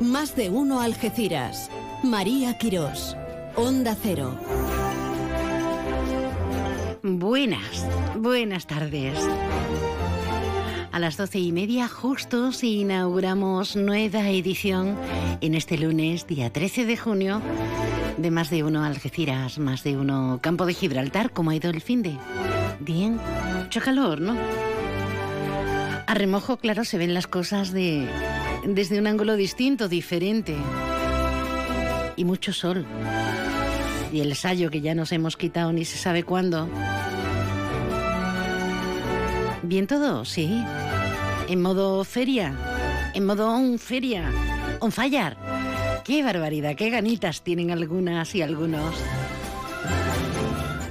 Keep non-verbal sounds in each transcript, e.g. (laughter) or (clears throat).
Más de uno Algeciras. María Quirós. Onda Cero. Buenas, buenas tardes. A las doce y media justo inauguramos nueva edición en este lunes, día 13 de junio, de Más de Uno Algeciras, Más de Uno Campo de Gibraltar. ¿Cómo ha ido el fin de? Bien, mucho calor, ¿no? A remojo, claro, se ven las cosas de, desde un ángulo distinto, diferente. Y mucho sol. Y el sayo que ya nos hemos quitado ni se sabe cuándo. Bien todo, sí. En modo feria. En modo on feria. On fire. Qué barbaridad, qué ganitas tienen algunas y algunos.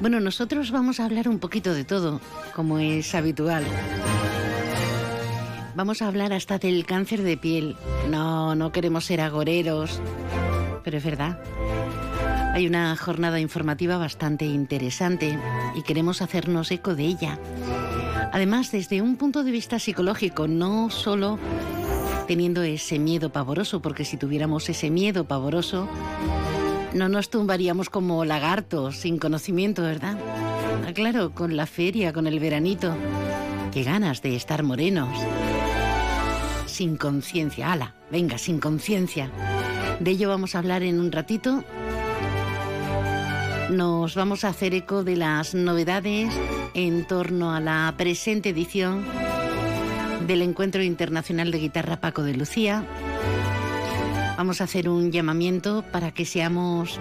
Bueno, nosotros vamos a hablar un poquito de todo, como es habitual. Vamos a hablar hasta del cáncer de piel. No, no queremos ser agoreros, pero es verdad. Hay una jornada informativa bastante interesante y queremos hacernos eco de ella. Además, desde un punto de vista psicológico, no solo teniendo ese miedo pavoroso, porque si tuviéramos ese miedo pavoroso, no nos tumbaríamos como lagartos sin conocimiento, ¿verdad? Ah, claro, con la feria, con el veranito. Qué ganas de estar morenos. Sin conciencia, ala, venga, sin conciencia. De ello vamos a hablar en un ratito nos vamos a hacer eco de las novedades en torno a la presente edición del Encuentro Internacional de Guitarra Paco de Lucía. Vamos a hacer un llamamiento para que seamos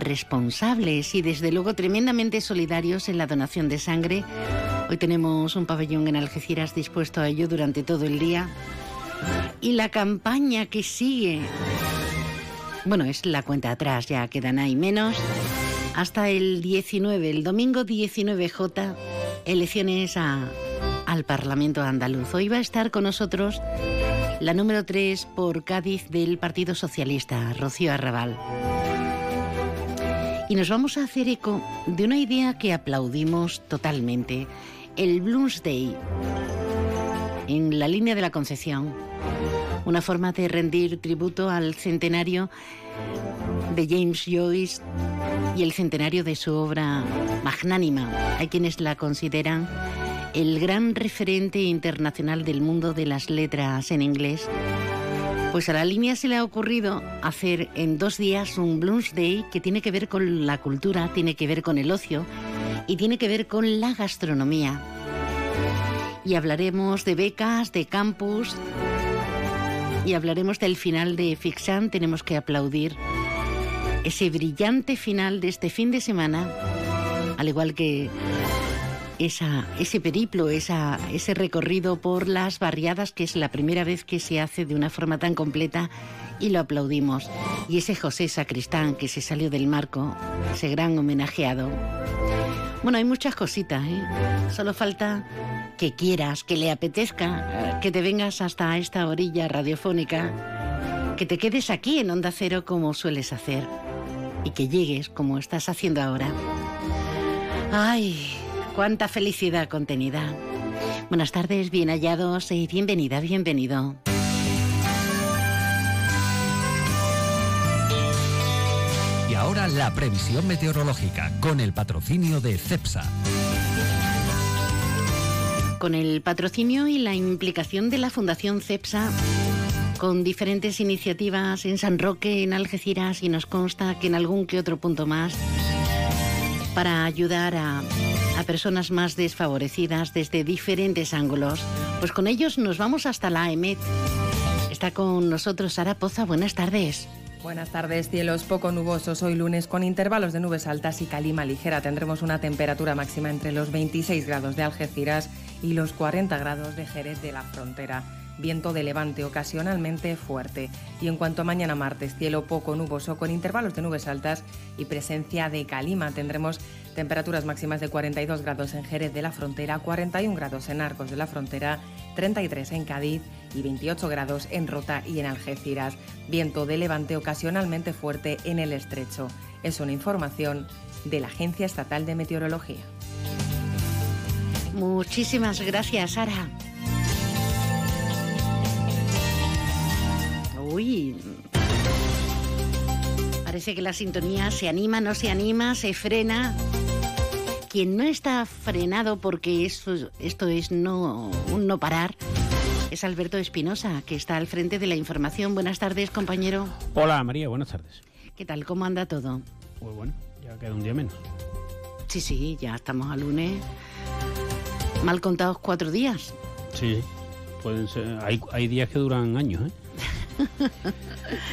responsables y desde luego tremendamente solidarios en la donación de sangre. Hoy tenemos un pabellón en Algeciras dispuesto a ello durante todo el día. Y la campaña que sigue bueno, es la cuenta atrás, ya quedan ahí menos. Hasta el 19, el domingo 19J, elecciones al Parlamento andaluz. Hoy va a estar con nosotros la número 3 por Cádiz del Partido Socialista, Rocío Arrabal. Y nos vamos a hacer eco de una idea que aplaudimos totalmente, el Blues Day, en la línea de la Concepción una forma de rendir tributo al centenario de James Joyce y el centenario de su obra magnánima. Hay quienes la consideran el gran referente internacional del mundo de las letras en inglés. Pues a la línea se le ha ocurrido hacer en dos días un Blues Day que tiene que ver con la cultura, tiene que ver con el ocio y tiene que ver con la gastronomía. Y hablaremos de becas, de campus, y hablaremos del final de Fixan. Tenemos que aplaudir ese brillante final de este fin de semana, al igual que esa, ese periplo, ese recorrido por las barriadas, que es la primera vez que se hace de una forma tan completa y lo aplaudimos. Y ese José Sacristán que se salió del marco, ese gran homenajeado. Bueno, hay muchas cositas, ¿eh? Solo falta que quieras, que le apetezca, que te vengas hasta esta orilla radiofónica, que te quedes aquí en Onda Cero como sueles hacer y que llegues como estás haciendo ahora. ¡Ay! ¡Cuánta felicidad contenida! Buenas tardes, bien hallados y bienvenida, bienvenido. Y ahora la previsión meteorológica con el patrocinio de CEPSA con el patrocinio y la implicación de la Fundación CEPSA con diferentes iniciativas en San Roque, en Algeciras y nos consta que en algún que otro punto más para ayudar a, a personas más desfavorecidas desde diferentes ángulos. Pues con ellos nos vamos hasta la AEMET. Está con nosotros Sara Poza. Buenas tardes. Buenas tardes, cielos poco nubosos hoy lunes con intervalos de nubes altas y calima ligera. Tendremos una temperatura máxima entre los 26 grados de Algeciras y los 40 grados de Jerez de la Frontera. Viento de levante ocasionalmente fuerte. Y en cuanto a mañana martes, cielo poco nuboso con intervalos de nubes altas y presencia de calima. Tendremos temperaturas máximas de 42 grados en Jerez de la Frontera, 41 grados en Arcos de la Frontera, 33 en Cádiz y 28 grados en Rota y en Algeciras. Viento de levante ocasionalmente fuerte en el estrecho. Es una información de la Agencia Estatal de Meteorología. Muchísimas gracias, Sara. Uy, parece que la sintonía se anima, no se anima, se frena. Quien no está frenado porque esto, esto es no, un no parar es Alberto Espinosa, que está al frente de la información. Buenas tardes, compañero. Hola, María, buenas tardes. ¿Qué tal? ¿Cómo anda todo? Pues bueno, ya queda un día menos. Sí, sí, ya estamos a lunes. Mal contados cuatro días. Sí, pueden ser. Hay, hay días que duran años, ¿eh? (laughs)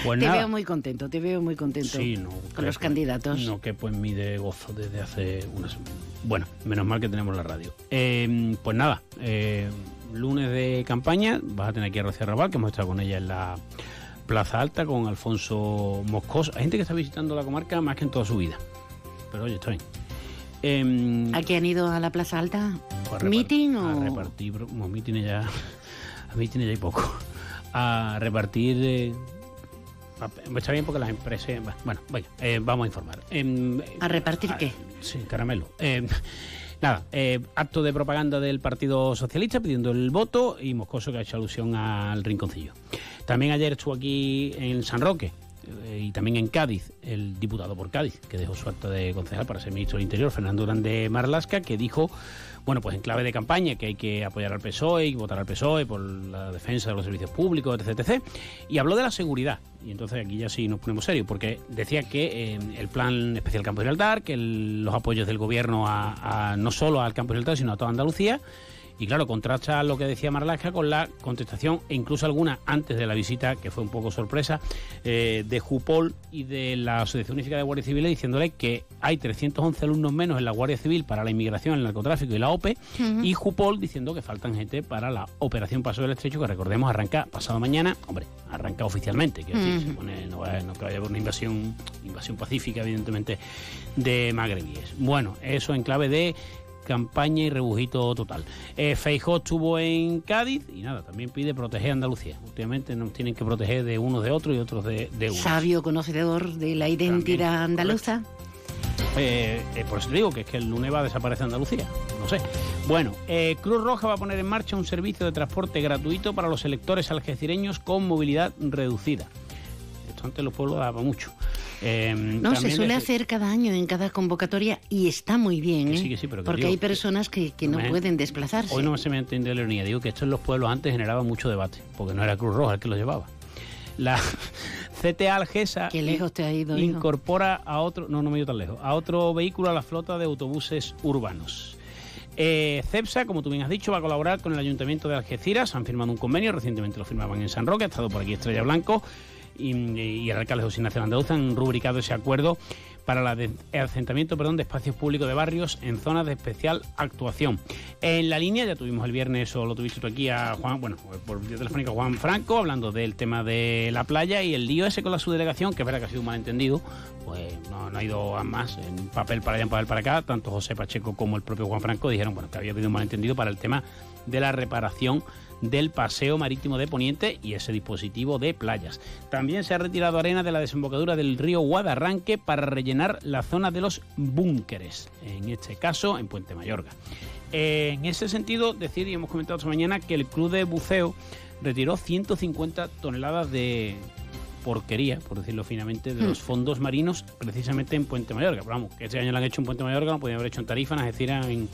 Pues te veo muy contento, te veo muy contento sí, no, con los candidatos. No que pues mi de gozo desde hace unas... Bueno, menos mal que tenemos la radio. Eh, pues nada, eh, lunes de campaña, vas a tener aquí a Rocío Raval, que hemos estado con ella en la Plaza Alta, con Alfonso Moscoso. Hay gente que está visitando la comarca más que en toda su vida. Pero oye, está bien. Eh, ¿A qué han ido a la Plaza Alta? Pues ¿Meeting o...? A repartir, como meeting ya... (laughs) A meeting ya hay poco a repartir. Eh, está bien porque las empresas. Bueno, eh, vamos a informar. Em, ¿A repartir qué? Sí, caramelo. Em, nada, eh, acto de propaganda del Partido Socialista pidiendo el voto y Moscoso que ha hecho alusión al rinconcillo. También ayer estuvo aquí en San Roque y también en Cádiz el diputado por Cádiz, que dejó su acto de concejal para ser ministro del Interior, Fernando Grande Marlasca, que dijo bueno, pues en clave de campaña que hay que apoyar al PSOE y votar al PSOE por la defensa de los servicios públicos, etc. etc. Y habló de la seguridad. Y entonces aquí ya sí nos ponemos serios, porque decía que eh, el plan especial Campo Gibraltar, que los apoyos del gobierno a, no solo al Campo Gibraltar, sino a toda Andalucía, y claro, contrasta lo que decía Marlaska con la contestación, e incluso alguna antes de la visita, que fue un poco sorpresa, eh, de Jupol y de la Asociación Unificada de Guardia Civil, diciéndole que hay 311 alumnos menos en la Guardia Civil para la inmigración, el narcotráfico y la OPE, y Jupol diciendo que faltan gente para la Operación Paso del Estrecho, que recordemos arranca pasado mañana, hombre, arranca oficialmente, que decir, no, va, no que vaya a haber una invasión, invasión pacífica, evidentemente, de magrebíes. Bueno, eso en clave de campaña y rebujito total. Eh, Feijó estuvo en Cádiz y nada, también pide proteger a Andalucía. Últimamente nos tienen que proteger de unos de otros y otros de, de unos. Sabio conocedor de la identidad andaluza. Eh, eh, por eso te digo que es que el lunes va a desaparecer Andalucía. No sé. Bueno, eh, Cruz Roja va a poner en marcha un servicio de transporte gratuito para los electores algecireños con movilidad reducida. Esto antes los pueblos daba mucho. Em, no, se suele hacer cada año en cada convocatoria y está muy bien, ¿eh? porque hay personas que, no pueden desplazarse. Hoy no se me entiende la ironía, digo que esto en los pueblos antes generaba mucho debate, porque no era Cruz Roja el que lo llevaba. La (laughs) CTA Algesa Qué lejos te ha ido, incorpora a otro, no, no me he ido tan lejos, a otro vehículo a la flota de autobuses urbanos. Eh, CEPSA, como tú bien has dicho, va a colaborar con el Ayuntamiento de Algeciras. Han firmado un convenio, recientemente lo firmaban en San Roque, ha estado por aquí Estrella Blanco y, el alcalde José Ignacio Andaluza han rubricado ese acuerdo para el asentamiento perdón, de espacios públicos de barrios en zonas de especial actuación. En la línea, ya tuvimos el viernes, o lo tuviste tú aquí a Juan, bueno, por vía telefónica Juan Franco, hablando del tema de la playa y el lío ese con la subdelegación, que es verdad que ha sido un malentendido, pues no, ha ido a más, en papel para allá, en papel para acá, tanto José Pacheco como el propio Juan Franco dijeron bueno, que había habido un malentendido para el tema de la reparación del Paseo Marítimo de Poniente y ese dispositivo de playas. También se ha retirado arena de la desembocadura del río Guadarranque para rellenar la zona de los búnkeres, en este caso en Puente Mayorga. En ese sentido, decir, y hemos comentado esta mañana, que el Club de Buceo retiró 150 toneladas de porquería, por decirlo finamente, de los hmm. fondos marinos precisamente en Puente Mayorga. Pero vamos, que este año lo han hecho en Puente Mayorga, lo podían haber hecho en Tarifa, en Algeciras, en,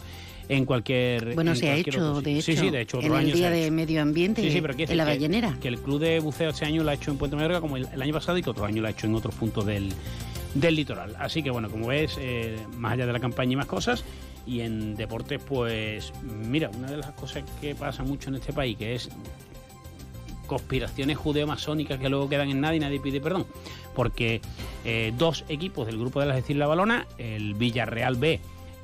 en cualquier. Bueno, se ha hecho, de hecho. Sí, sí, de hecho, en el Día de Medio Ambiente sí, sí, pero en la ballenera. Que el Club de Buceo este año lo ha hecho en Puente Mayorga como el, año pasado y que otro año lo ha hecho en otros puntos del, del litoral. Así que bueno, como ves, eh, más allá de la campaña y más cosas, y en deportes, pues mira, una de las cosas que pasa mucho en este país, que es conspiraciones judeo-masónicas que luego quedan en nada y nadie pide perdón. Porque eh, dos equipos del grupo de las Decir La Balona, el Villarreal B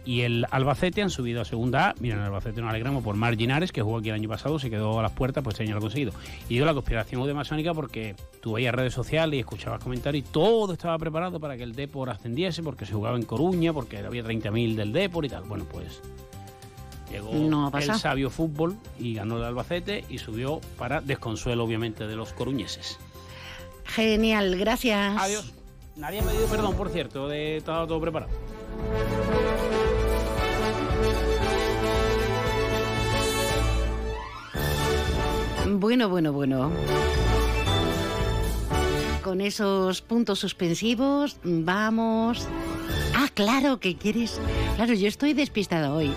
y el Albacete han subido a segunda A. Miren, el Albacete nos alegramos por Marginares, que jugó aquí el año pasado, se quedó a las puertas, pues este año lo ha conseguido. Y digo la conspiración de masónica porque tú veías redes sociales y escuchabas comentarios y todo estaba preparado para que el Depor ascendiese, porque se jugaba en Coruña, porque había 30.000 del Depor y tal. Bueno, pues llegó el sabio fútbol y ganó el Albacete y subió para desconsuelo, obviamente, de los coruñeses. Genial, gracias. Adiós. Nadie me dio perdón, por cierto, de todo preparado. Bueno, bueno, bueno. con esos puntos suspensivos, vamos. Ah, claro que quieres. Claro, yo estoy despistada hoy,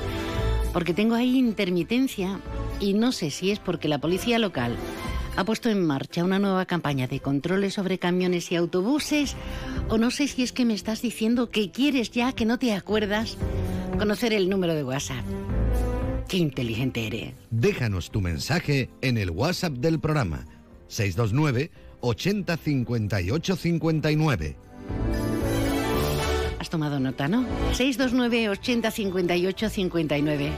porque tengo ahí intermitencia y no sé si es porque la policía local ha puesto en marcha una nueva campaña de controles sobre camiones y autobuses, o no sé si es que me estás diciendo que quieres ya, que no te acuerdas, conocer el número de WhatsApp. Qué inteligente eres. Déjanos tu mensaje en el WhatsApp del programa 629 80 58 59. Has tomado nota, ¿no? 629 80 58 59.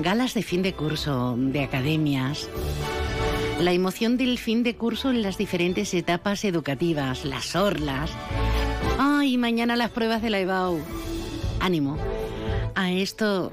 Galas de fin de curso, de academias. La emoción del fin de curso en las diferentes etapas educativas, las orlas. Ay, mañana las pruebas de la EBAU. Ánimo. A esto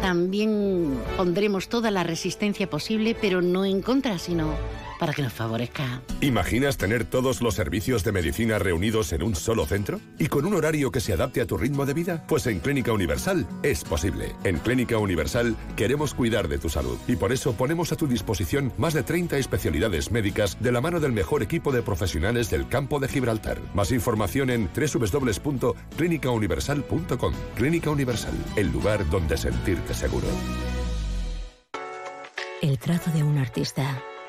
también pondremos toda la resistencia posible, pero no en contra, sino para que nos favorezca. ¿Imaginas tener todos los servicios de medicina reunidos en un solo centro? ¿Y con un horario que se adapte a tu ritmo de vida? Pues en Clínica Universal es posible. En Clínica Universal queremos cuidar de tu salud y por eso ponemos a tu disposición más de 30 especialidades médicas de la mano del mejor equipo de profesionales del campo de Gibraltar. Más información en www.clinicauniversal.com. Clínica Universal, el lugar donde sentirte seguro. El trazo de un artista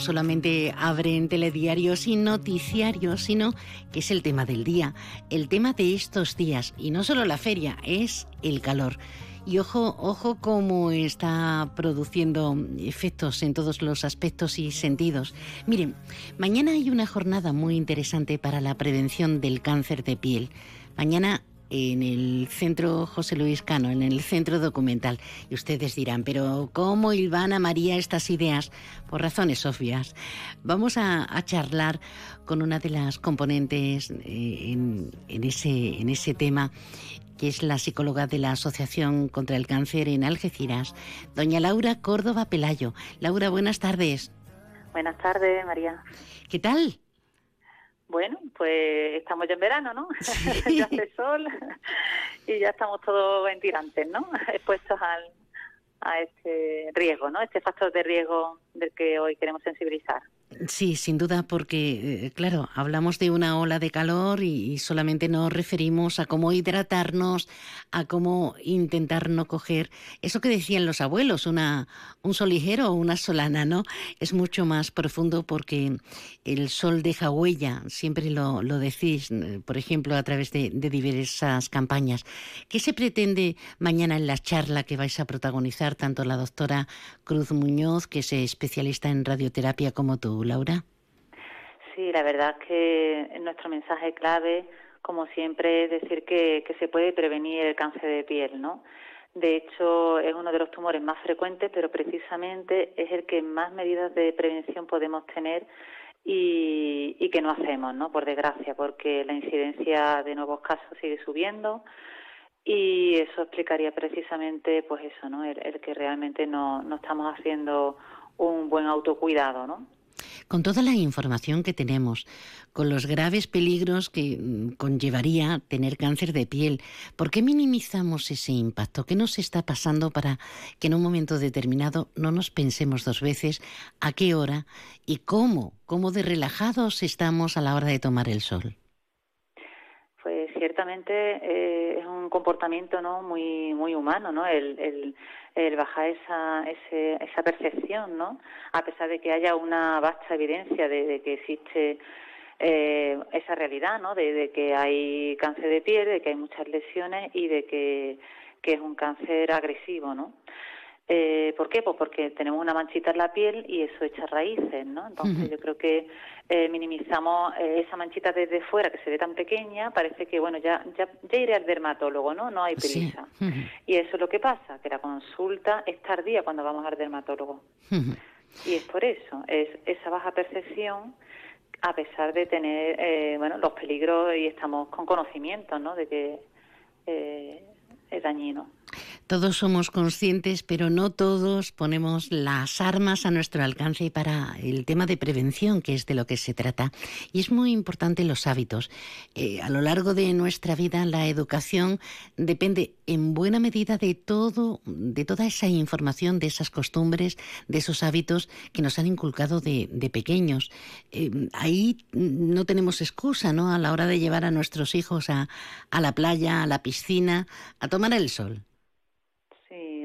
Solamente abren telediarios y noticiarios, sino que es el tema del día, el tema de estos días. Y no solo la feria, es el calor. Y ojo, ojo cómo está produciendo efectos en todos los aspectos y sentidos. Miren, mañana hay una jornada muy interesante para la prevención del cáncer de piel. Mañana en el centro José Luis Cano, en el centro documental. Y ustedes dirán, pero ¿cómo a María estas ideas? Por razones obvias. Vamos a, charlar con una de las componentes eh, en, ese, en ese tema que es la psicóloga de la Asociación contra el Cáncer en Algeciras, doña Laura Córdoba Pelayo. Laura, buenas tardes. Buenas tardes, María. ¿Qué tal? Bueno, pues estamos ya en verano, ¿no? (laughs) ya hace sol y ya estamos todos en tirantes, ¿no? (laughs) Expuestos al, a este riesgo, ¿no? Este factor de riesgo del que hoy queremos sensibilizar. Sí, sin duda, porque, eh, claro, hablamos de una ola de calor y, solamente nos referimos a cómo hidratarnos, a cómo intentar no coger eso que decían los abuelos, una, un sol ligero o una solana, ¿no? Es mucho más profundo porque el sol deja huella, siempre lo, lo decís, eh, por ejemplo, a través de, de diversas campañas. ¿Qué se pretende mañana en la charla que vais a protagonizar tanto la doctora Cruz Muñoz, que es especialista en radioterapia, como tú? Laura? Sí, la verdad es que nuestro mensaje clave, como siempre, es decir que, se puede prevenir el cáncer de piel, ¿no? De hecho, es uno de los tumores más frecuentes, pero precisamente es el que más medidas de prevención podemos tener y, y, que no hacemos, ¿no? Por desgracia, porque la incidencia de nuevos casos sigue subiendo y eso explicaría precisamente, pues eso, ¿no? El, el que realmente no, no estamos haciendo un buen autocuidado, ¿no? Con toda la información que tenemos, con los graves peligros que mm, conllevaría tener cáncer de piel, ¿por qué minimizamos ese impacto? ¿Qué nos está pasando para que en un momento determinado no nos pensemos dos veces a qué hora y cómo, cómo de relajados estamos a la hora de tomar el sol? Ciertamente eh, es un comportamiento no muy muy humano, ¿no? el el bajar esa, esa percepción, ¿no? A pesar de que haya una vasta evidencia de, que existe eh, esa realidad, ¿no? De, que hay cáncer de piel, de que hay muchas lesiones y de que, que es un cáncer agresivo, ¿no? Eh, ¿Por qué? Pues porque tenemos una manchita en la piel y eso echa raíces, ¿no? Entonces yo creo que eh, minimizamos eh, esa manchita desde fuera que se ve tan pequeña, parece que, bueno, ya, ya, ya iré al dermatólogo, ¿no? No hay prisa. Y eso es lo que pasa, que la consulta es tardía cuando vamos al dermatólogo. Y es por eso, es esa baja percepción a pesar de tener, eh, bueno, los peligros y estamos con conocimiento, ¿no? De que eh, es dañino. Todos somos conscientes, pero no todos ponemos las armas a nuestro alcance para el tema de prevención, que es de lo que se trata. Y es muy importante los hábitos. Eh, a lo largo de nuestra vida, la educación depende en buena medida de todo, de toda esa información, de esas costumbres, de esos hábitos que nos han inculcado de, pequeños. Eh, ahí no tenemos excusa, ¿no? A la hora de llevar a nuestros hijos a, a la playa, a la piscina, a tomar el sol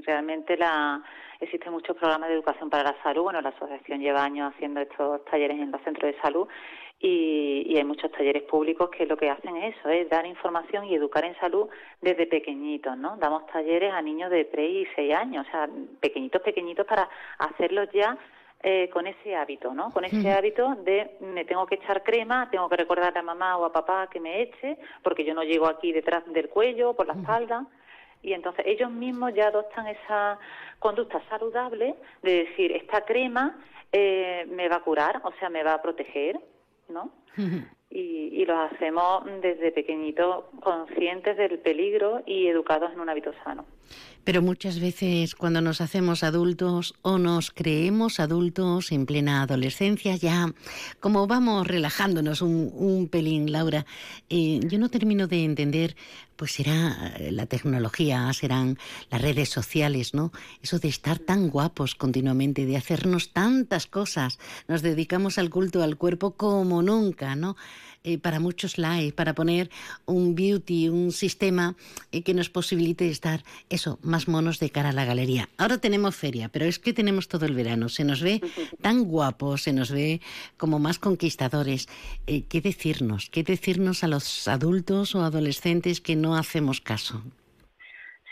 realmente la, existen muchos programas de educación para la salud. Bueno, la asociación lleva años haciendo estos talleres en los centros de salud y, hay muchos talleres públicos que lo que hacen es eso, es dar información y educar en salud desde pequeñitos, ¿no? Damos talleres a niños de 3 y 6 años, o sea, pequeñitos, pequeñitos para hacerlos ya eh, con ese hábito, ¿no? Con ese hábito de me tengo que echar crema, tengo que recordar a mamá o a papá que me eche, porque yo no llego aquí detrás del cuello, por la espalda y entonces ellos mismos ya adoptan esa conducta saludable de decir, esta crema eh, me va a curar, o sea, me va a proteger, ¿no? (laughs) y, y los hacemos desde pequeñitos conscientes del peligro y educados en un hábito sano. Pero muchas veces cuando nos hacemos adultos o nos creemos adultos en plena adolescencia, ya como vamos relajándonos un, pelín, Laura, eh, yo no termino de entender, pues será eh, la tecnología, serán las redes sociales, ¿no? Eso de estar tan guapos continuamente, de hacernos tantas cosas, nos dedicamos al culto al cuerpo como nunca, ¿no? Eh, para muchos likes, para poner un beauty, un sistema eh, que nos posibilite estar, eso, más monos de cara a la galería. Ahora tenemos feria, pero es que tenemos todo el verano. Se nos ve tan guapos, se nos ve como más conquistadores. Eh, ¿Qué decirnos? ¿Qué decirnos a los adultos o adolescentes que no hacemos caso?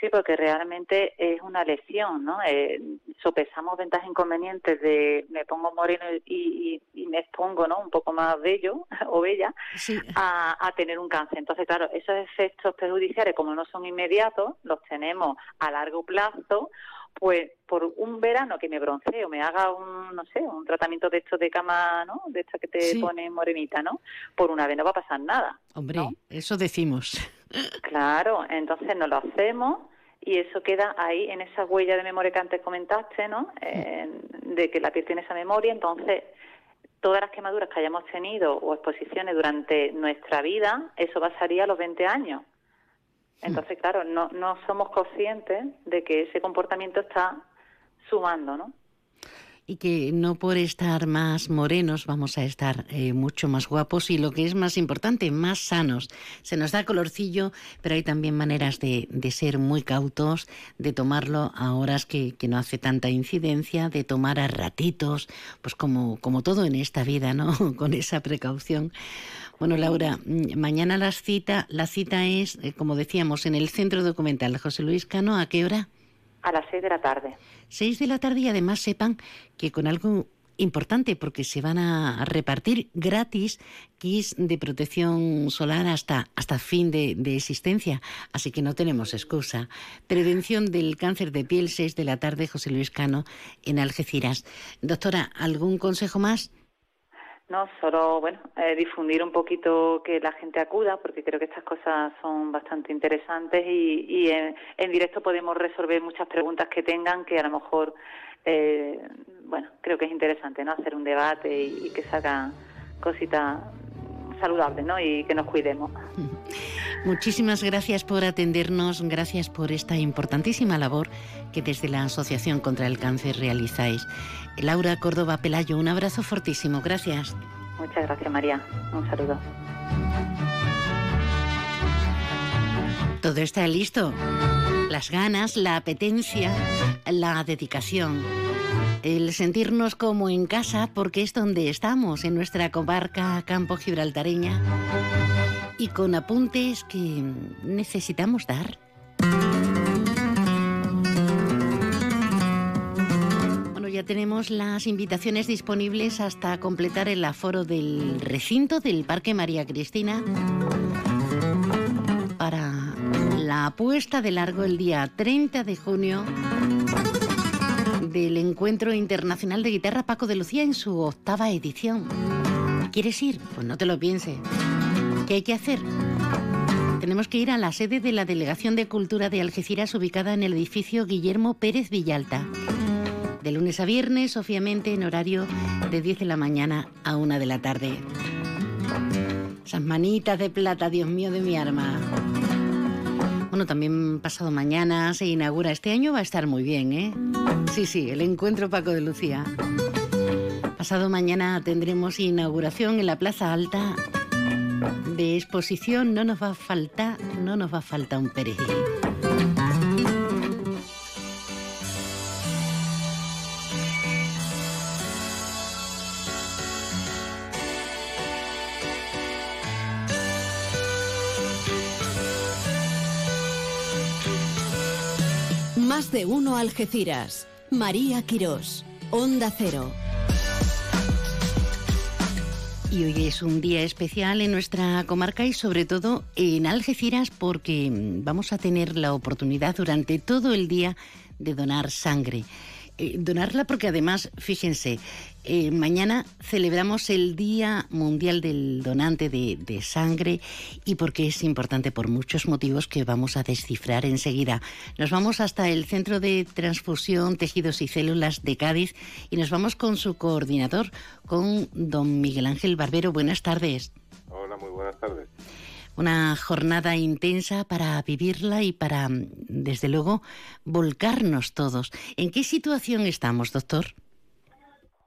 Sí, porque realmente es una lección, ¿no? Eh, sopesamos ventajas e inconvenientes de me pongo moreno y, me expongo, ¿no? Un poco más bello (laughs) o bella a, tener un cáncer. Entonces, claro, esos efectos perjudiciales, como no son inmediatos, los tenemos a largo plazo pues por un verano que me bronceo, me haga un, no sé, un tratamiento de esto de cama, ¿no? De esta que te pone morenita, ¿no? Por una vez no va a pasar nada. Hombre, eso decimos. Claro, entonces no lo hacemos y eso queda ahí en esa huella de memoria que antes comentaste, ¿no? de que la piel tiene esa memoria, entonces todas las quemaduras que hayamos tenido o exposiciones durante nuestra vida, eso pasaría a los 20 años. Entonces, claro, no, no somos conscientes de que ese comportamiento está sumando, ¿no? Y que no por estar más morenos vamos a estar eh, mucho más guapos y lo que es más importante, más sanos. Se nos da colorcillo, pero hay también maneras de, ser muy cautos, de tomarlo a horas que, no hace tanta incidencia, de tomar a ratitos, pues como, como todo en esta vida, ¿no? (laughs) Con esa precaución. Bueno, Laura, mm, mañana la cita, la cita es, eh, como decíamos, en el Centro Documental José Luis Cano, ¿a qué hora? A las seis de la tarde. Seis de la tarde y además sepan que con algo importante porque se van a repartir gratis kits de protección solar hasta, hasta fin de, de, existencia, así que no tenemos excusa. Prevención del cáncer de piel, 6 de la tarde, José Luis Cano, en Algeciras. Doctora, ¿algún consejo más? No, solo, bueno, eh, difundir un poquito que la gente acuda, porque creo que estas cosas son bastante interesantes y, en, directo podemos resolver muchas preguntas que tengan que a lo mejor, eh, bueno, creo que es interesante, ¿no? Hacer un debate y, que salgan cositas saludables, ¿no? Y que nos cuidemos. (laughs) Muchísimas gracias por atendernos, gracias por esta importantísima labor que desde la Asociación contra el Cáncer realizáis. Laura Córdoba Pelayo, un abrazo fortísimo, gracias. Muchas gracias María, un saludo. Todo está listo. Las ganas, la apetencia, la dedicación. El sentirnos como en casa porque es donde estamos, en nuestra comarca campo gibraltareña y con apuntes que necesitamos dar. Bueno, ya tenemos las invitaciones disponibles hasta completar el aforo del recinto del Parque María Cristina para la apuesta de largo el día 30 de junio del Encuentro Internacional de Guitarra Paco de Lucía en su octava edición. ¿Quieres ir? Pues no te lo pienses. ¿Qué hay que hacer? tenemos que ir a la sede de la Delegación de Cultura de Algeciras, ubicada en el edificio Guillermo Pérez Villalta. De lunes a viernes, obviamente, en horario de 10 de la mañana a 1 de la tarde. Esas manitas de plata, Dios mío de mi arma. Bueno, también pasado mañana se inaugura. Este año va a estar muy bien, ¿eh? Sí, sí, el encuentro Paco de Lucía. Pasado mañana tendremos inauguración en la Plaza Alta de exposición. No nos va a faltar, no nos va a faltar un perejil. Más de uno Algeciras. María Quirós. Onda Cero. Y hoy es un día especial en nuestra comarca y sobre todo en Algeciras porque vamos a tener la oportunidad durante todo el día de donar sangre. Eh, donarla porque además, fíjense, eh, mañana celebramos el Día Mundial del Donante de, de, Sangre y porque es importante por muchos motivos que vamos a descifrar enseguida. Nos vamos hasta el Centro de Transfusión, Tejidos y Células de Cádiz y nos vamos con su coordinador, con don Miguel Ángel Barbero. Buenas tardes. Hola, muy buenas tardes una jornada intensa para vivirla y para, desde luego, volcarnos todos. ¿En qué situación estamos, doctor?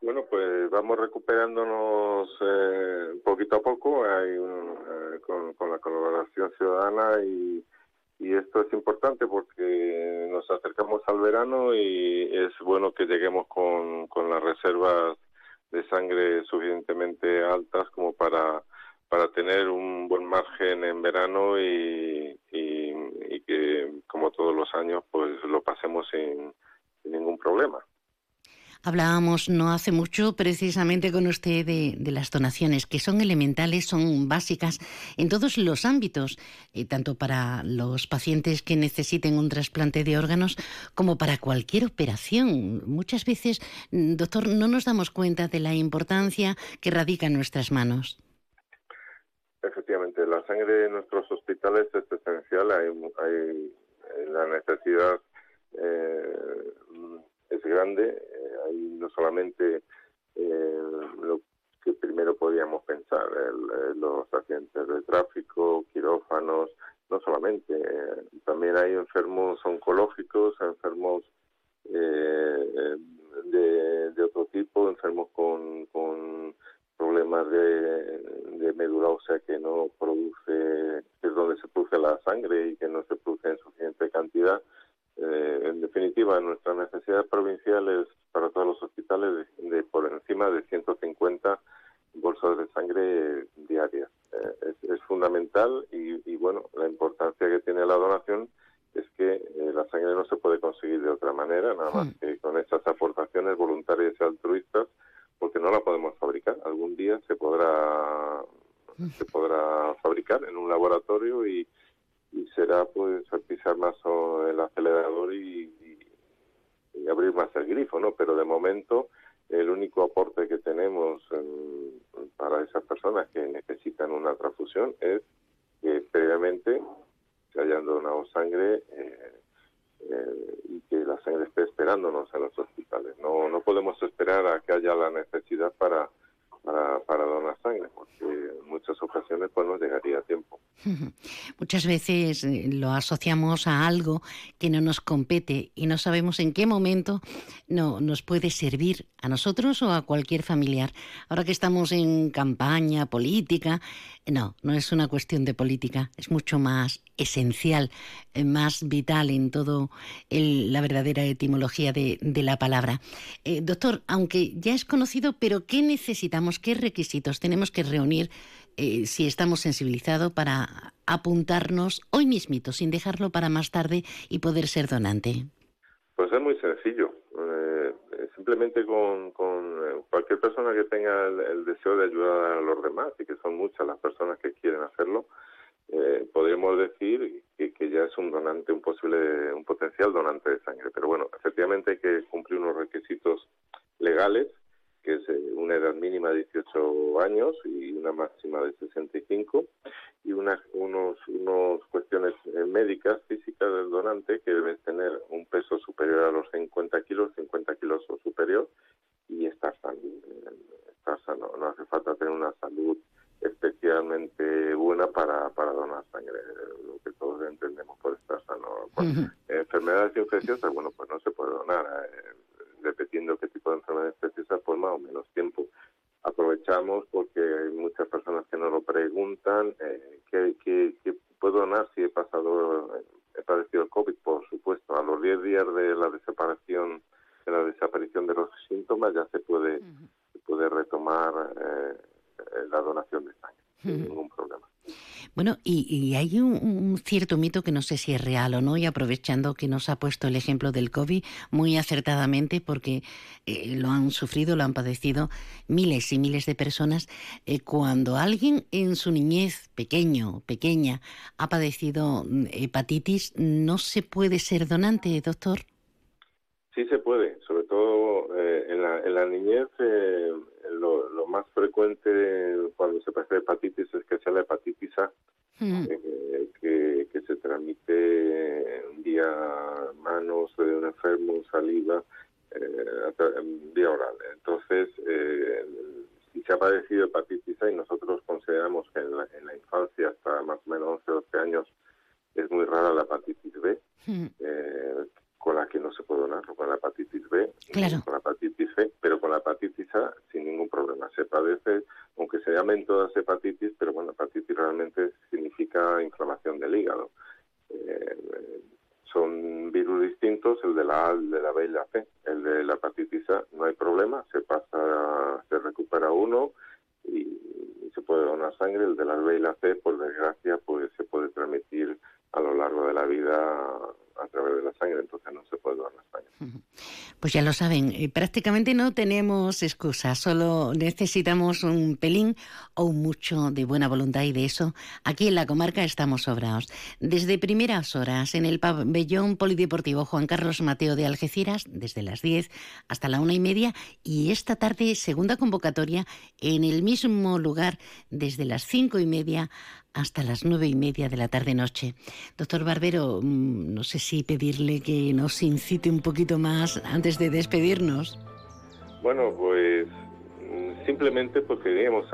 Bueno, pues vamos recuperándonos eh, poquito a poco hay eh, con, la colaboración ciudadana y, y esto es importante porque nos acercamos al verano y es bueno que lleguemos con, con las reservas de sangre suficientemente altas como para para tener un buen margen en verano y, y, que, como todos los años, pues lo pasemos sin, ningún problema. Hablábamos no hace mucho precisamente con usted de, las donaciones, que son elementales, son básicas en todos los ámbitos, eh, tanto para los pacientes que necesiten un trasplante de órganos como para cualquier operación. Muchas veces, doctor, no nos damos cuenta de la importancia que radica en nuestras manos. La sangre en nuestros hospitales es esencial. Hay, hay eh, la necesidad eh, es grande. Eh, hay no solamente lo que primero podíamos pensar, los accidentes de tráfico, quirófanos, no solamente. también hay enfermos oncológicos, enfermos de, de, otro tipo, enfermos con problemas de, de médula ósea que no produce, es donde se produce la sangre y que no se produce en suficiente cantidad. Eh, en definitiva, nuestra necesidad provincial es para todos los hospitales de, por encima de 150 bolsas de sangre diarias. Eh, es, fundamental y, y, bueno, la importancia que tiene la donación es que eh, la sangre no se puede conseguir de otra manera, nada más hmm. que con esas aportaciones voluntarias y altruistas porque no la podemos fabricar. Algún día se podrá se podrá fabricar en un laboratorio y, será pues pisar más el acelerador y, abrir más el grifo, ¿no? Pero de momento el único aporte que tenemos para esas personas que necesitan una transfusión es que previamente se hayan donado sangre eh, eh, y que la sangre esté esperándonos en los hospitales. No, no podemos esperar a que haya la necesidad para, para, para donar sangre, porque en muchas ocasiones pues no llegaría a tiempo. (laughs) Muchas veces eh, lo asociamos a algo que no nos compete y no sabemos en qué momento no, nos puede servir a nosotros o a cualquier familiar. Ahora que estamos en campaña política, no, no es una cuestión de política, es mucho más esencial, eh, más vital en todo la verdadera etimología de, la palabra. Eh, doctor, aunque ya es conocido, pero ¿qué necesitamos? ¿Qué requisitos tenemos que reunir eh, si estamos sensibilizados para apuntarnos hoy mismito, sin dejarlo para más tarde y poder ser donante? Pues es muy sencillo. Eh, simplemente con, eh, cualquier persona que tenga el, deseo de ayudar a los demás, y que son muchas las personas que quieren hacerlo, podríamos decir que, que, ya es un donante, un posible, un potencial donante de sangre. Pero bueno, efectivamente hay que cumplir unos requisitos legales que es eh, una edad mínima de 18 años y una máxima de 65. y unas unos, unos cuestiones eh, médicas, físicas del donante, que debe tener un peso superior a los 50 kilos, 50 kilos o superior, y estar sano. Estar sano. No hace falta tener una salud especialmente buena para, para donar sangre, lo que todos entendemos por estar sano. Enfermedades infecciosas, bueno, pues no se puede donar. Eh, dependiendo qué tipo de enfermedad infecciosa, por más o menos tiempo aprovechamos porque hay muchas personas que nos lo preguntan, eh, ¿qué, puedo donar si he pasado, he padecido el COVID? Por supuesto, a los 10 días de la desaparición de la desaparición de los síntomas ya se puede, puede retomar eh, la donación de sangre sin ningún problema. Bueno, y, hay un, cierto mito que no sé si es real o no, y aprovechando que nos ha puesto el ejemplo del COVID muy acertadamente, porque eh, lo han sufrido, lo han padecido miles y miles de personas, eh, cuando alguien en su niñez, pequeño, pequeña, ha padecido mm, hepatitis, ¿no se puede ser donante, doctor? Sí se puede, sobre todo eh, en, la, en, la, niñez lo, más frecuente cuando se padece hepatitis es que sea la hepatitis A, hmm. eh, que, que, se transmite vía manos de un enfermo, saliva, eh, vía oral. Entonces, eh, si se ha padecido hepatitis A y nosotros consideramos que en la, en la infancia, hasta más o menos 11 12 años, es muy rara la hepatitis B, hmm. Con la que no se puede donar, con la hepatitis B, con la hepatitis C, pero con la hepatitis A sin ningún problema. Se padece, aunque se llamen todas hepatitis, pero bueno, hepatitis realmente significa inflamación del hígado. Eh, son virus distintos, el de la A, el de la B y la C. El de la hepatitis A no hay problema, se pasa, se recupera uno y, se puede donar sangre. El de la B y la C, por desgracia, pues se puede transmitir a lo largo de la vida a través de la sangre, entonces no se puede donar sangre. (laughs) Pues ya lo saben, eh, prácticamente no tenemos excusa, solo necesitamos un pelín o mucho de buena voluntad y de eso aquí en la comarca estamos sobrados. Desde primeras horas en el pabellón polideportivo Juan Carlos Mateo de Algeciras, desde las 10 hasta la una y media, y esta tarde segunda convocatoria en el mismo lugar desde las cinco y media hasta las nueve y media de la tarde-noche. Doctor Barbero, mm, no sé si pedirle que nos incite un poquito más antes de despedirnos. Bueno, pues simplemente porque queríamos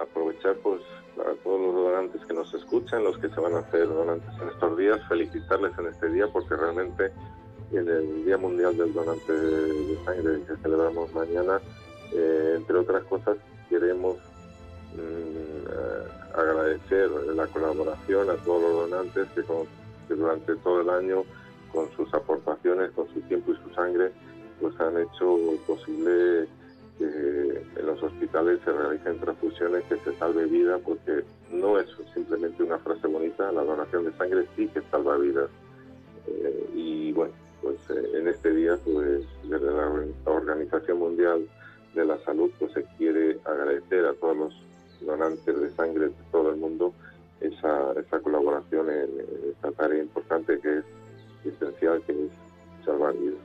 aprovechar pues a todos los donantes que nos escuchan, los que se van a hacer donantes en estos días, felicitarles en este día porque realmente en el Día Mundial del Donante de Sangre que celebramos mañana, eh, entre otras cosas, queremos eh, agradecer la colaboración a todos los donantes que, durante todo el año, con sus aportaciones, con su tiempo y su sangre, pues han hecho posible que en los hospitales se realicen transfusiones, que se salve vida, porque no es simplemente una frase bonita, la donación de sangre sí que salva vidas. Eh, y bueno, pues eh, en este día, pues desde la Organización Mundial de la Salud, pues se quiere agradecer a todos los donantes de sangre de todo el mundo esa, esa colaboración en, esta tarea importante que es esencial, que es salvar vidas.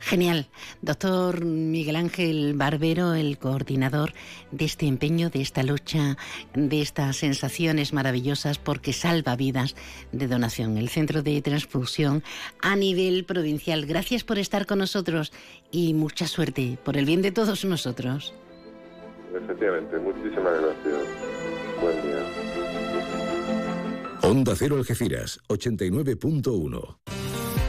Genial. Doctor Miguel Ángel Barbero, el coordinador de este empeño, de esta lucha, de estas sensaciones maravillosas porque salva vidas de donación. El Centro de Transfusión a nivel provincial. Gracias por estar con nosotros y mucha suerte por el bien de todos nosotros. Efectivamente, muchísimas gracias. Buen día. Onda Cero Algeciras, 89.1.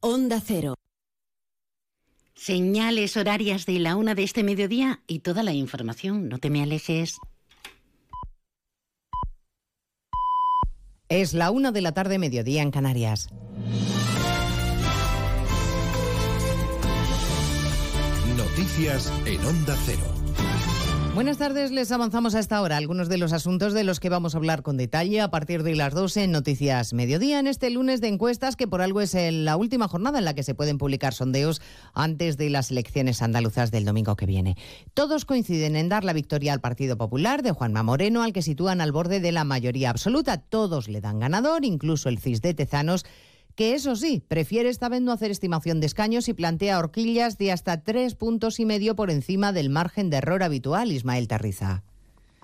Onda Cero. Señales horarias de la una de este mediodía y toda la información. No te me alejes. Es la una de la tarde, mediodía en Canarias. Noticias en Onda Cero. Buenas tardes, les avanzamos a esta hora algunos de los asuntos de los que vamos a hablar con detalle a partir de las 12 en Noticias Mediodía, en este lunes de encuestas que por algo es la última jornada en la que se pueden publicar sondeos antes de las elecciones andaluzas del domingo que viene. Todos coinciden en dar la victoria al Partido Popular de Juanma Moreno, al que sitúan al borde de la mayoría absoluta. Todos le dan ganador, incluso el CIS de Tezanos que eso sí, prefiere esta vez no hacer estimación de escaños y plantea horquillas de hasta tres puntos y medio por encima del margen de error habitual, Ismael Terriza.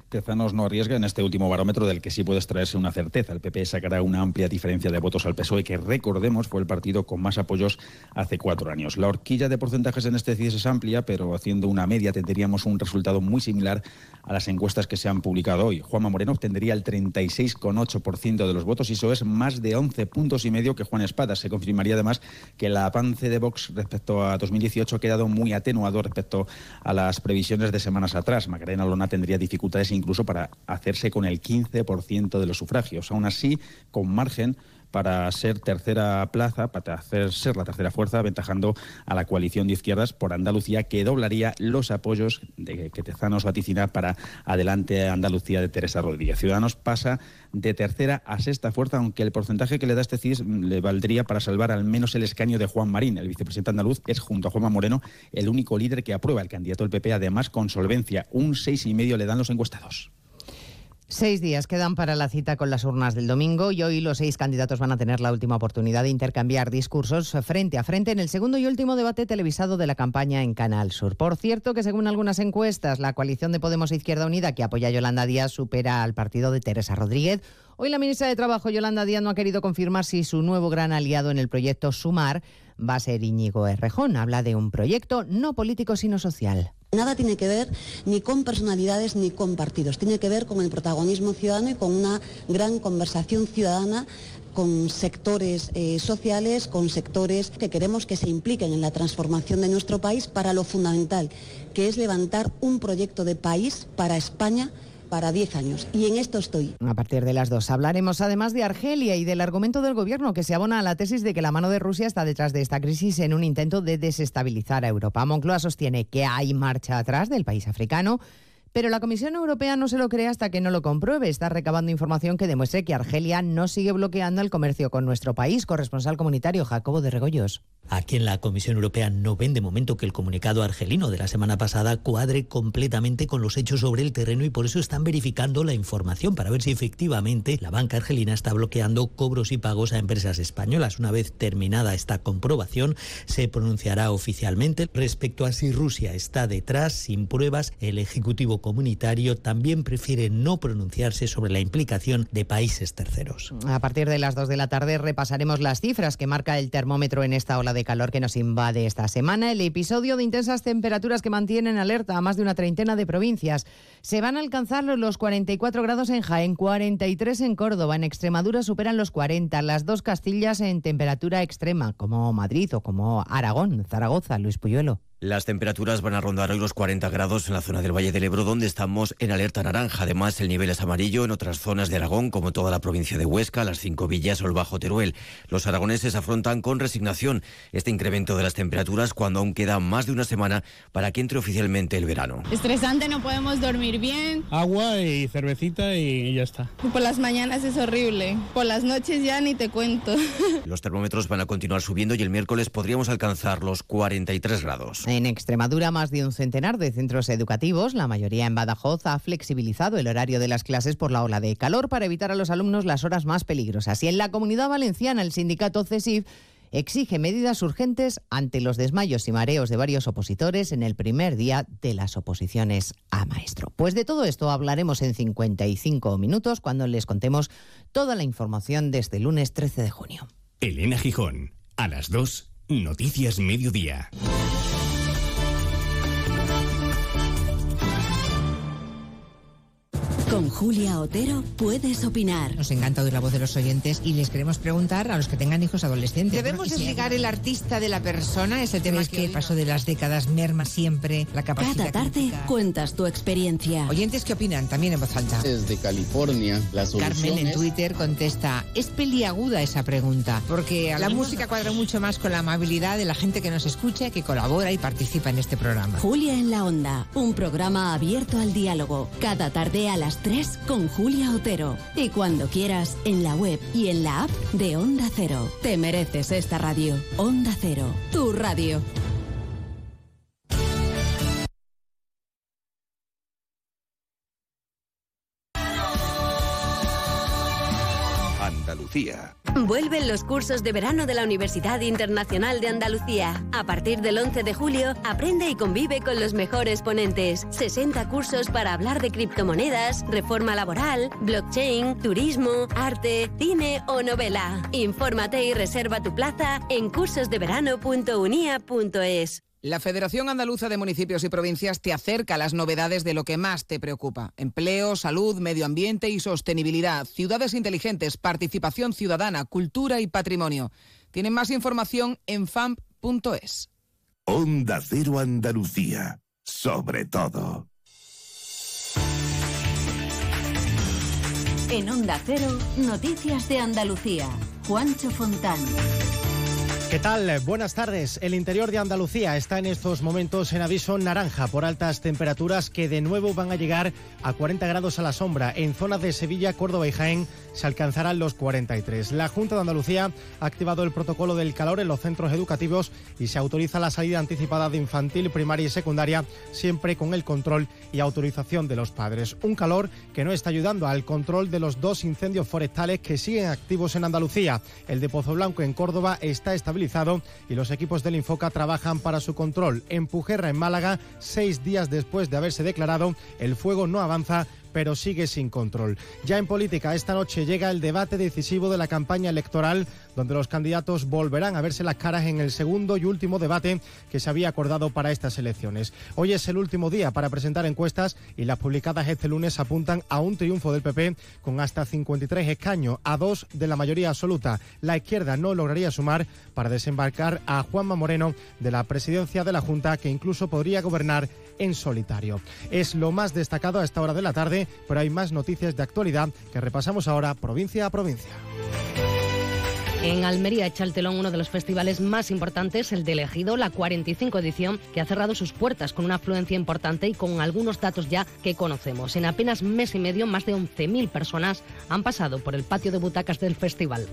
Tezanos no arriesga en este último barómetro del que sí puede extraerse una certeza. El PP sacará una amplia diferencia de votos al PSOE, que recordemos fue el partido con más apoyos hace cuatro años. La horquilla de porcentajes en este CIS es amplia, pero haciendo una media tendríamos un resultado muy similar a las encuestas que se han publicado hoy. Juanma Moreno obtendría el 36,8% de los votos y eso es más de 11 puntos y medio que Juan Espada. Se confirmaría además que el avance de Vox respecto a 2018 ha quedado muy atenuado respecto a las previsiones de semanas atrás. Macarena Lona tendría dificultades incluso para hacerse con el 15% de los sufragios. Aún así, con margen para ser tercera plaza, para hacer ser la tercera fuerza, aventajando a la coalición de izquierdas por Andalucía, que doblaría los apoyos de que Tezanos vaticina para adelante Andalucía de Teresa Rodríguez. Ciudadanos pasa de tercera a sexta fuerza, aunque el porcentaje que le da este CIS le valdría para salvar al menos el escaño de Juan Marín. El vicepresidente andaluz es, junto a Juanma Moreno, el único líder que aprueba el candidato del PP, además con solvencia. Un seis y medio le dan los encuestados. Seis días quedan para la cita con las urnas del domingo y hoy los seis candidatos van a tener la última oportunidad de intercambiar discursos frente a frente en el segundo y último debate televisado de la campaña en Canal Sur. Por cierto que según algunas encuestas, la coalición de Podemos e Izquierda Unida que apoya a Yolanda Díaz supera al partido de Teresa Rodríguez. Hoy la ministra de Trabajo, Yolanda Díaz, no ha querido confirmar si su nuevo gran aliado en el proyecto Sumar va a ser Íñigo Errejón. Habla de un proyecto no político sino social. Nada tiene que ver ni con personalidades ni con partidos, tiene que ver con el protagonismo ciudadano y con una gran conversación ciudadana con sectores eh, sociales, con sectores que queremos que se impliquen en la transformación de nuestro país para lo fundamental, que es levantar un proyecto de país para España para 10 años. Y en esto estoy. A partir de las dos hablaremos además de Argelia y del argumento del gobierno que se abona a la tesis de que la mano de Rusia está detrás de esta crisis en un intento de desestabilizar a Europa. Moncloa sostiene que hay marcha atrás del país africano. Pero la Comisión Europea no se lo cree hasta que no lo compruebe. Está recabando información que demuestre que Argelia no sigue bloqueando el comercio con nuestro país. Corresponsal comunitario Jacobo de Regoyos. Aquí en la Comisión Europea no ven de momento que el comunicado argelino de la semana pasada cuadre completamente con los hechos sobre el terreno y por eso están verificando la información para ver si efectivamente la banca argelina está bloqueando cobros y pagos a empresas españolas. Una vez terminada esta comprobación, se pronunciará oficialmente respecto a si Rusia está detrás sin pruebas. El Ejecutivo Comunitario también prefiere no pronunciarse sobre la implicación de países terceros. A partir de las 2 de la tarde repasaremos las cifras que marca el termómetro en esta ola de calor que nos invade esta semana, el episodio de intensas temperaturas que mantienen alerta a más de una treintena de provincias. Se van a alcanzar los 44 grados en Jaén, 43 en Córdoba, en Extremadura superan los 40, las dos Castillas en temperatura extrema, como Madrid o como Aragón, Zaragoza, Luis Puyuelo. Las temperaturas van a rondar hoy los 40 grados en la zona del Valle del Ebro, donde estamos en alerta naranja. Además, el nivel es amarillo en otras zonas de Aragón, como toda la provincia de Huesca, las cinco villas o el Bajo Teruel. Los aragoneses afrontan con resignación este incremento de las temperaturas cuando aún queda más de una semana para que entre oficialmente el verano. Estresante, no podemos dormir bien. Agua y cervecita y ya está. Por las mañanas es horrible, por las noches ya ni te cuento. (laughs) Los termómetros van a continuar subiendo y el miércoles podríamos alcanzar los 43 grados. En Extremadura, más de un centenar de centros educativos, la mayoría en Badajoz, ha flexibilizado el horario de las clases por la ola de calor para evitar a los alumnos las horas más peligrosas. Y en la comunidad valenciana, el sindicato CESIF exige medidas urgentes ante los desmayos y mareos de varios opositores en el primer día de las oposiciones a maestro. Pues de todo esto hablaremos en 55 minutos cuando les contemos toda la información desde el lunes 13 de junio. Elena Gijón, a las 2, Noticias Mediodía. Con Julia Otero puedes opinar. Nos encanta oír la voz de los oyentes y les queremos preguntar a los que tengan hijos adolescentes. ¿Debemos desligar el artista de la persona? Ese tema es que el paso de las décadas merma siempre la capacidad Cada tarde crítica? cuentas tu experiencia. Oyentes, ¿qué opinan? También en voz alta. Desde California, la solución Carmen en es- Twitter contesta, es peliaguda esa pregunta, porque la música cuadra mucho más con la amabilidad de la gente que nos escucha, que colabora y participa en este programa. Julia en la Onda, un programa abierto al diálogo. Cada tarde a las 3 con Julia Otero. Y cuando quieras, en la web y en la app de Onda Cero. Te mereces esta radio. Onda Cero, tu radio. Andalucía. Vuelven los cursos de verano de la Universidad Internacional de Andalucía. A partir del 11 de julio, aprende y convive con los mejores ponentes. 60 cursos para hablar de criptomonedas, reforma laboral, blockchain, turismo, arte, cine o novela. Infórmate y reserva tu plaza en cursosdeverano.unia.es. La Federación Andaluza de Municipios y Provincias te acerca a las novedades de lo que más te preocupa. Empleo, salud, medio ambiente y sostenibilidad, ciudades inteligentes, participación ciudadana, cultura y patrimonio. Tienen más información en famp.es. Onda Cero Andalucía. Sobre todo. En Onda Cero, noticias de Andalucía. Juancho Fontán. ¿Qué tal? Buenas tardes. El interior de Andalucía está en estos momentos en aviso naranja por altas temperaturas que de nuevo van a llegar a 40 grados a la sombra. En zonas de Sevilla, Córdoba y Jaén se alcanzarán los 43. La Junta de Andalucía ha activado el protocolo del calor en los centros educativos y se autoriza la salida anticipada de infantil, primaria y secundaria, siempre con el control y autorización de los padres. Un calor que no está ayudando al control de los dos incendios forestales que siguen activos en Andalucía. El de Pozo Blanco en Córdoba está estabilizado y los equipos del Infoca trabajan para su control. En Pujerra, en Málaga, seis días después de haberse declarado, el fuego no avanza pero sigue sin control. Ya en política, esta noche llega el debate decisivo de la campaña electoral, donde los candidatos volverán a verse las caras en el segundo y último debate que se había acordado para estas elecciones. Hoy es el último día para presentar encuestas y las publicadas este lunes apuntan a un triunfo del PP con hasta 53 escaños, a dos de la mayoría absoluta. La izquierda no lograría sumar para desembarcar a Juanma Moreno de la presidencia de la Junta, que incluso podría gobernar en solitario. Es lo más destacado a esta hora de la tarde, pero hay más noticias de actualidad que repasamos ahora provincia a provincia. En Almería echa el telón uno de los festivales más importantes, el de Elegido, la 45 edición, que ha cerrado sus puertas con una afluencia importante y con algunos datos ya que conocemos. En apenas mes y medio, más de 11.000 personas han pasado por el patio de butacas del festival.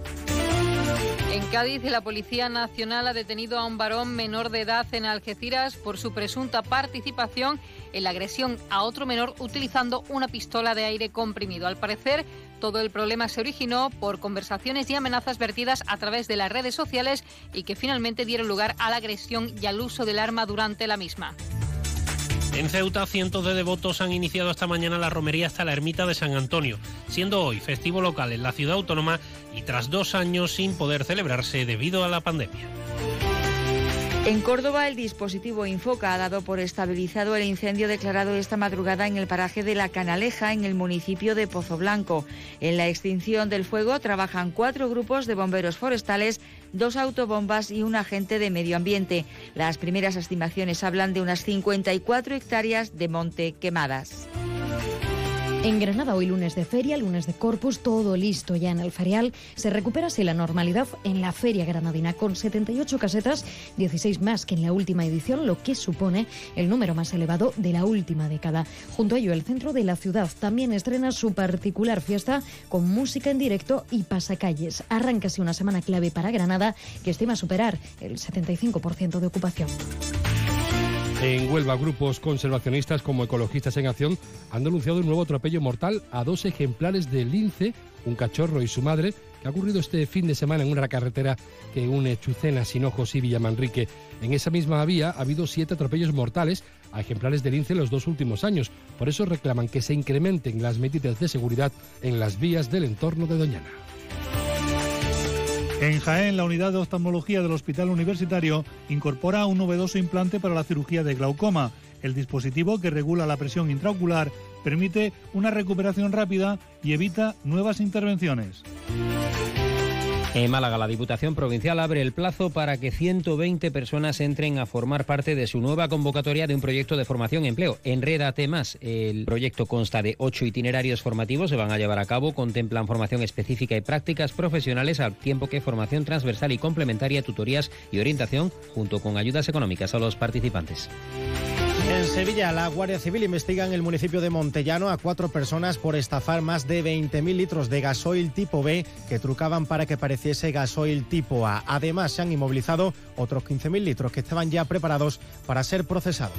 En Cádiz, la Policía Nacional ha detenido a un varón menor de edad en Algeciras por su presunta participación en la agresión a otro menor utilizando una pistola de aire comprimido. Al parecer, todo el problema se originó por conversaciones y amenazas vertidas a través de las redes sociales y que finalmente dieron lugar a la agresión y al uso del arma durante la misma. En Ceuta, cientos de devotos han iniciado esta mañana la romería hasta la ermita de San Antonio, siendo hoy festivo local en la ciudad autónoma y tras dos años sin poder celebrarse debido a la pandemia. En Córdoba, el dispositivo Infoca ha dado por estabilizado el incendio declarado esta madrugada en el paraje de La Canaleja, en el municipio de Pozo Blanco. En la extinción del fuego trabajan cuatro grupos de bomberos forestales, dos autobombas y un agente de medio ambiente. Las primeras estimaciones hablan de unas 54 hectáreas de monte quemadas. En Granada hoy lunes de feria, lunes de Corpus, todo listo ya en el ferial. Se recupera así la normalidad en la feria granadina con 78 casetas, 16 más que en la última edición, lo que supone el número más elevado de la última década. Junto a ello, el centro de la ciudad también estrena su particular fiesta con música en directo y pasacalles. Arranca así una semana clave para Granada que estima superar el 75% de ocupación. En Huelva, grupos conservacionistas como Ecologistas en Acción han denunciado un nuevo atropello mortal a dos ejemplares de lince, un cachorro y su madre, que ha ocurrido este fin de semana en una carretera que une Chucena, Sinojos y Villamanrique. En esa misma vía ha habido siete atropellos mortales a ejemplares de lince en los dos últimos años. Por eso reclaman que se incrementen las medidas de seguridad en las vías del entorno de Doñana. En Jaén, la unidad de oftalmología del Hospital Universitario incorpora un novedoso implante para la cirugía de glaucoma. El dispositivo que regula la presión intraocular permite una recuperación rápida y evita nuevas intervenciones. En Málaga, la Diputación Provincial abre el plazo para que 120 personas entren a formar parte de su nueva convocatoria de un proyecto de formación empleo. Enrédate más. El proyecto consta de ocho itinerarios formativos, se van a llevar a cabo, contemplan formación específica y prácticas profesionales al tiempo que formación transversal y complementaria, tutorías y orientación, junto con ayudas económicas a los participantes. En Sevilla, la Guardia Civil investiga en el municipio de Montellano a cuatro personas por estafar más de 20.000 litros de gasoil tipo B que trucaban para que pareciese gasoil tipo A. Además, se han inmovilizado otros 15.000 litros que estaban ya preparados para ser procesados.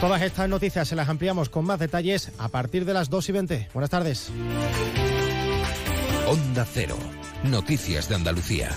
Todas estas noticias se las ampliamos con más detalles a partir de las 2 y 20. Buenas tardes. Onda Cero. Noticias de Andalucía.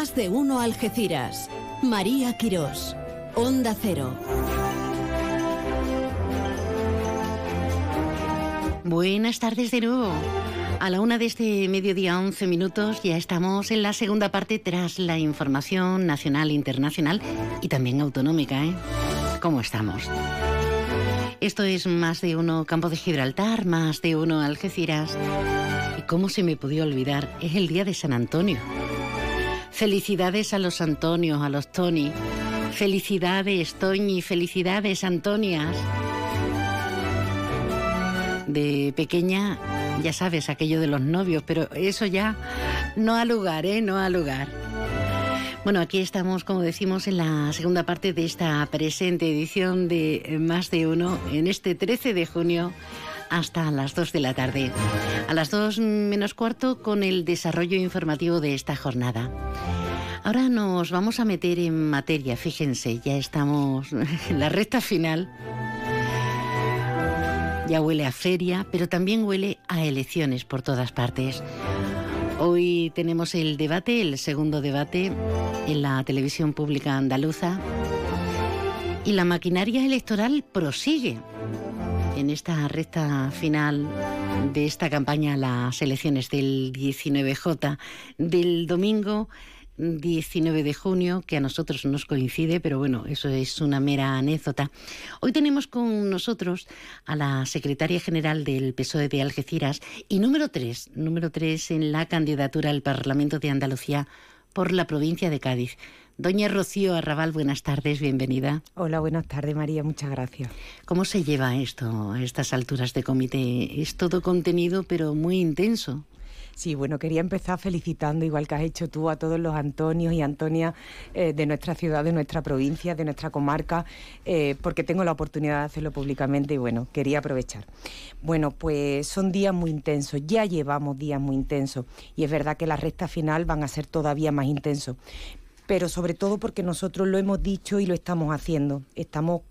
Más de uno Algeciras. María Quirós. Onda Cero. Buenas tardes de nuevo. A la una de este mediodía, 11 minutos, ya estamos en la segunda parte tras la información nacional, internacional y también autonómica. ¿eh? ¿Cómo estamos? Esto es más de uno Campo de Gibraltar, más de uno Algeciras. ¿Y cómo se me podía olvidar? Es el día de San Antonio. Felicidades a los Antonios, a los Tony. Felicidades, Toñi, felicidades, Antonias. De pequeña, ya sabes, aquello de los novios, pero eso ya no ha lugar, ¿eh? No ha lugar. Bueno, aquí estamos, como decimos, en la segunda parte de esta presente edición de Más de Uno, en este 13 de junio hasta las 2 de la tarde. A las 2 menos cuarto con el desarrollo informativo de esta jornada. Ahora nos vamos a meter en materia, fíjense, ya estamos en la recta final. Ya huele a feria, pero también huele a elecciones por todas partes. Hoy tenemos el debate, el segundo debate en la televisión pública andaluza. Y la maquinaria electoral prosigue en esta recta final de esta campaña las elecciones del 19J del domingo 19 de junio, que a nosotros nos coincide, pero bueno, eso es una mera anécdota. Hoy tenemos con nosotros a la secretaria general del PSOE de Algeciras y número 3, número 3 en la candidatura al Parlamento de Andalucía por la provincia de Cádiz. Doña Rocío Arrabal, buenas tardes, bienvenida. Hola, buenas tardes María, muchas gracias. ¿Cómo se lleva esto a estas alturas de comité? Es todo contenido, pero muy intenso. Sí, bueno, quería empezar felicitando, igual que has hecho tú, a todos los Antonios y Antonias eh, de nuestra ciudad, de nuestra provincia, de nuestra comarca, eh, porque tengo la oportunidad de hacerlo públicamente y bueno, quería aprovechar. Bueno, pues son días muy intensos, ya llevamos días muy intensos y es verdad que las rectas final van a ser todavía más intensos pero sobre todo porque nosotros lo hemos dicho y lo estamos haciendo. Estamos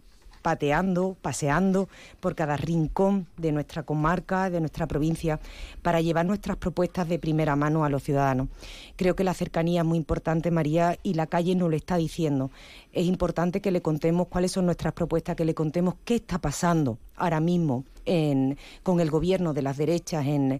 pateando, paseando por cada rincón de nuestra comarca, de nuestra provincia, para llevar nuestras propuestas de primera mano a los ciudadanos. Creo que la cercanía es muy importante, María, y la calle nos lo está diciendo. Es importante que le contemos cuáles son nuestras propuestas, que le contemos qué está pasando ahora mismo con el gobierno de las derechas en,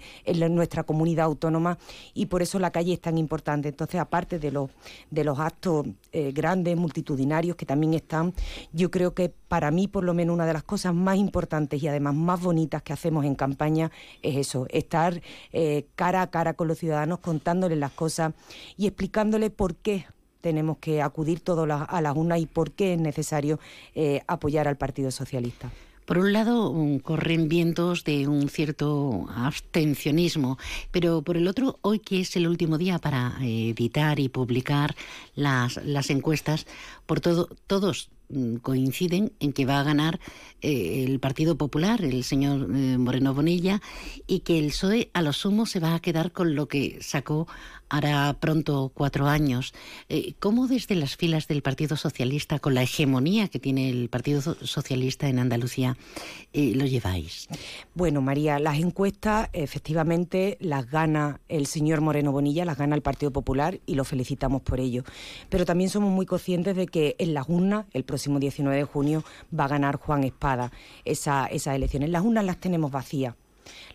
nuestra comunidad autónoma y por eso la calle es tan importante. Entonces, aparte de los, de los actos eh, grandes, multitudinarios que también están, yo creo que para mí, por lo menos, una de las cosas más importantes y además más bonitas que hacemos en campaña es eso, estar eh, cara a cara con los ciudadanos, contándoles las cosas y explicándoles por qué tenemos que acudir todos a las urnas y por qué es necesario eh, apoyar al Partido Socialista. Por un lado, corren vientos de un cierto abstencionismo, pero por el otro, hoy que es el último día para editar y publicar las, las encuestas, por todo, todos mm, coinciden en que va a ganar eh, el Partido Popular, el señor eh, Moreno Bonilla, y que el PSOE a lo sumo se va a quedar con lo que sacó hará pronto cuatro años. Eh, ¿Cómo desde las filas del Partido Socialista, con la hegemonía que tiene el Partido Socialista en Andalucía, lo lleváis? Bueno, María, las encuestas efectivamente las gana el señor Moreno Bonilla, las gana el Partido Popular y lo felicitamos por ello. Pero también somos muy conscientes de que en las urnas, el próximo 19 de junio, va a ganar Juan Espada esa, esas elecciones. Las urnas las tenemos vacías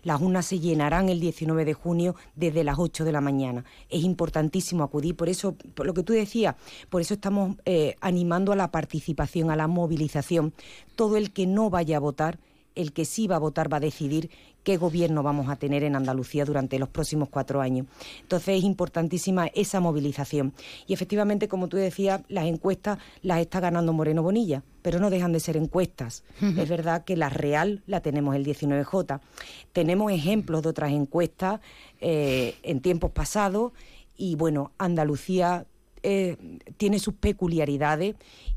las urnas se llenarán el 19 de junio desde las 8 de la mañana. Es importantísimo acudir, por eso, por lo que tú decías, por eso estamos eh, animando a la participación, a la movilización. Todo el que no vaya a votar el que sí va a votar va a decidir qué gobierno vamos a tener en Andalucía durante los próximos cuatro años. Entonces es importantísima esa movilización. Y efectivamente, como tú decías, las encuestas las está ganando Moreno Bonilla, pero no dejan de ser encuestas. Es verdad que la real la tenemos el 19J. Tenemos ejemplos de otras encuestas eh, en tiempos pasados y bueno, Andalucía eh, tiene sus peculiaridades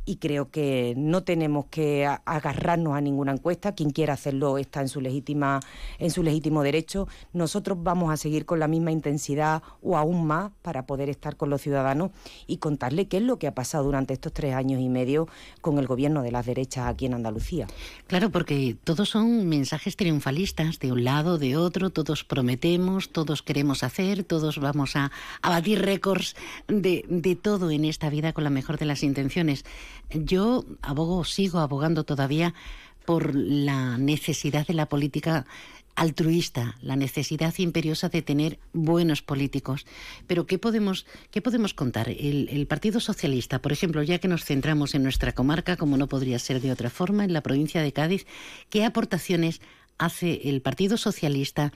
y creo que no tenemos que agarrarnos a ninguna encuesta. Quien quiera hacerlo está en su legítima, en su legítimo derecho. Nosotros vamos a seguir con la misma intensidad o aún más para poder estar con los ciudadanos y contarle qué es lo que ha pasado durante estos tres años y medio con el gobierno de las derechas aquí en Andalucía. Claro, porque todos son mensajes triunfalistas de un lado, de otro, todos prometemos, todos queremos hacer, todos vamos a, batir récords de, de todo en esta vida con la mejor de las intenciones. Yo abogo, sigo abogando todavía por la necesidad de la política altruista, la necesidad imperiosa de tener buenos políticos. Pero ¿qué podemos, qué podemos contar? El, el, Partido Socialista, por ejemplo, ya que nos centramos en nuestra comarca, como no podría ser de otra forma, en la provincia de Cádiz, ¿qué aportaciones hace el Partido Socialista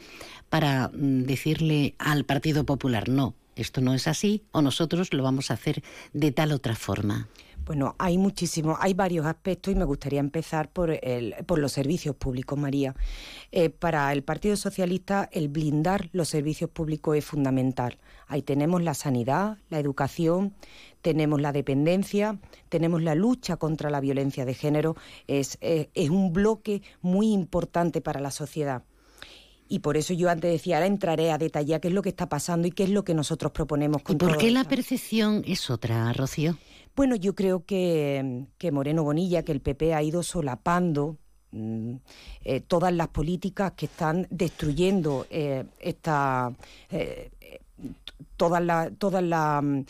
para mm, decirle al Partido Popular no? Esto no es así o nosotros lo vamos a hacer de tal otra forma. Bueno, hay muchísimos, hay varios aspectos y me gustaría empezar por, el, por los servicios públicos, María. Eh, para el Partido Socialista, el blindar los servicios públicos es fundamental. Ahí tenemos la sanidad, la educación, tenemos la dependencia, tenemos la lucha contra la violencia de género. Es, eh, es un bloque muy importante para la sociedad. Y por eso yo antes decía, ahora entraré a detallar qué es lo que está pasando y qué es lo que nosotros proponemos. Con ¿Y por qué la percepción es otra, Rocío? Bueno, yo creo que, Moreno Bonilla, que el PP ha ido solapando mm, eh, todas las políticas que están destruyendo eh, esta eh, toda la, toda la, mm,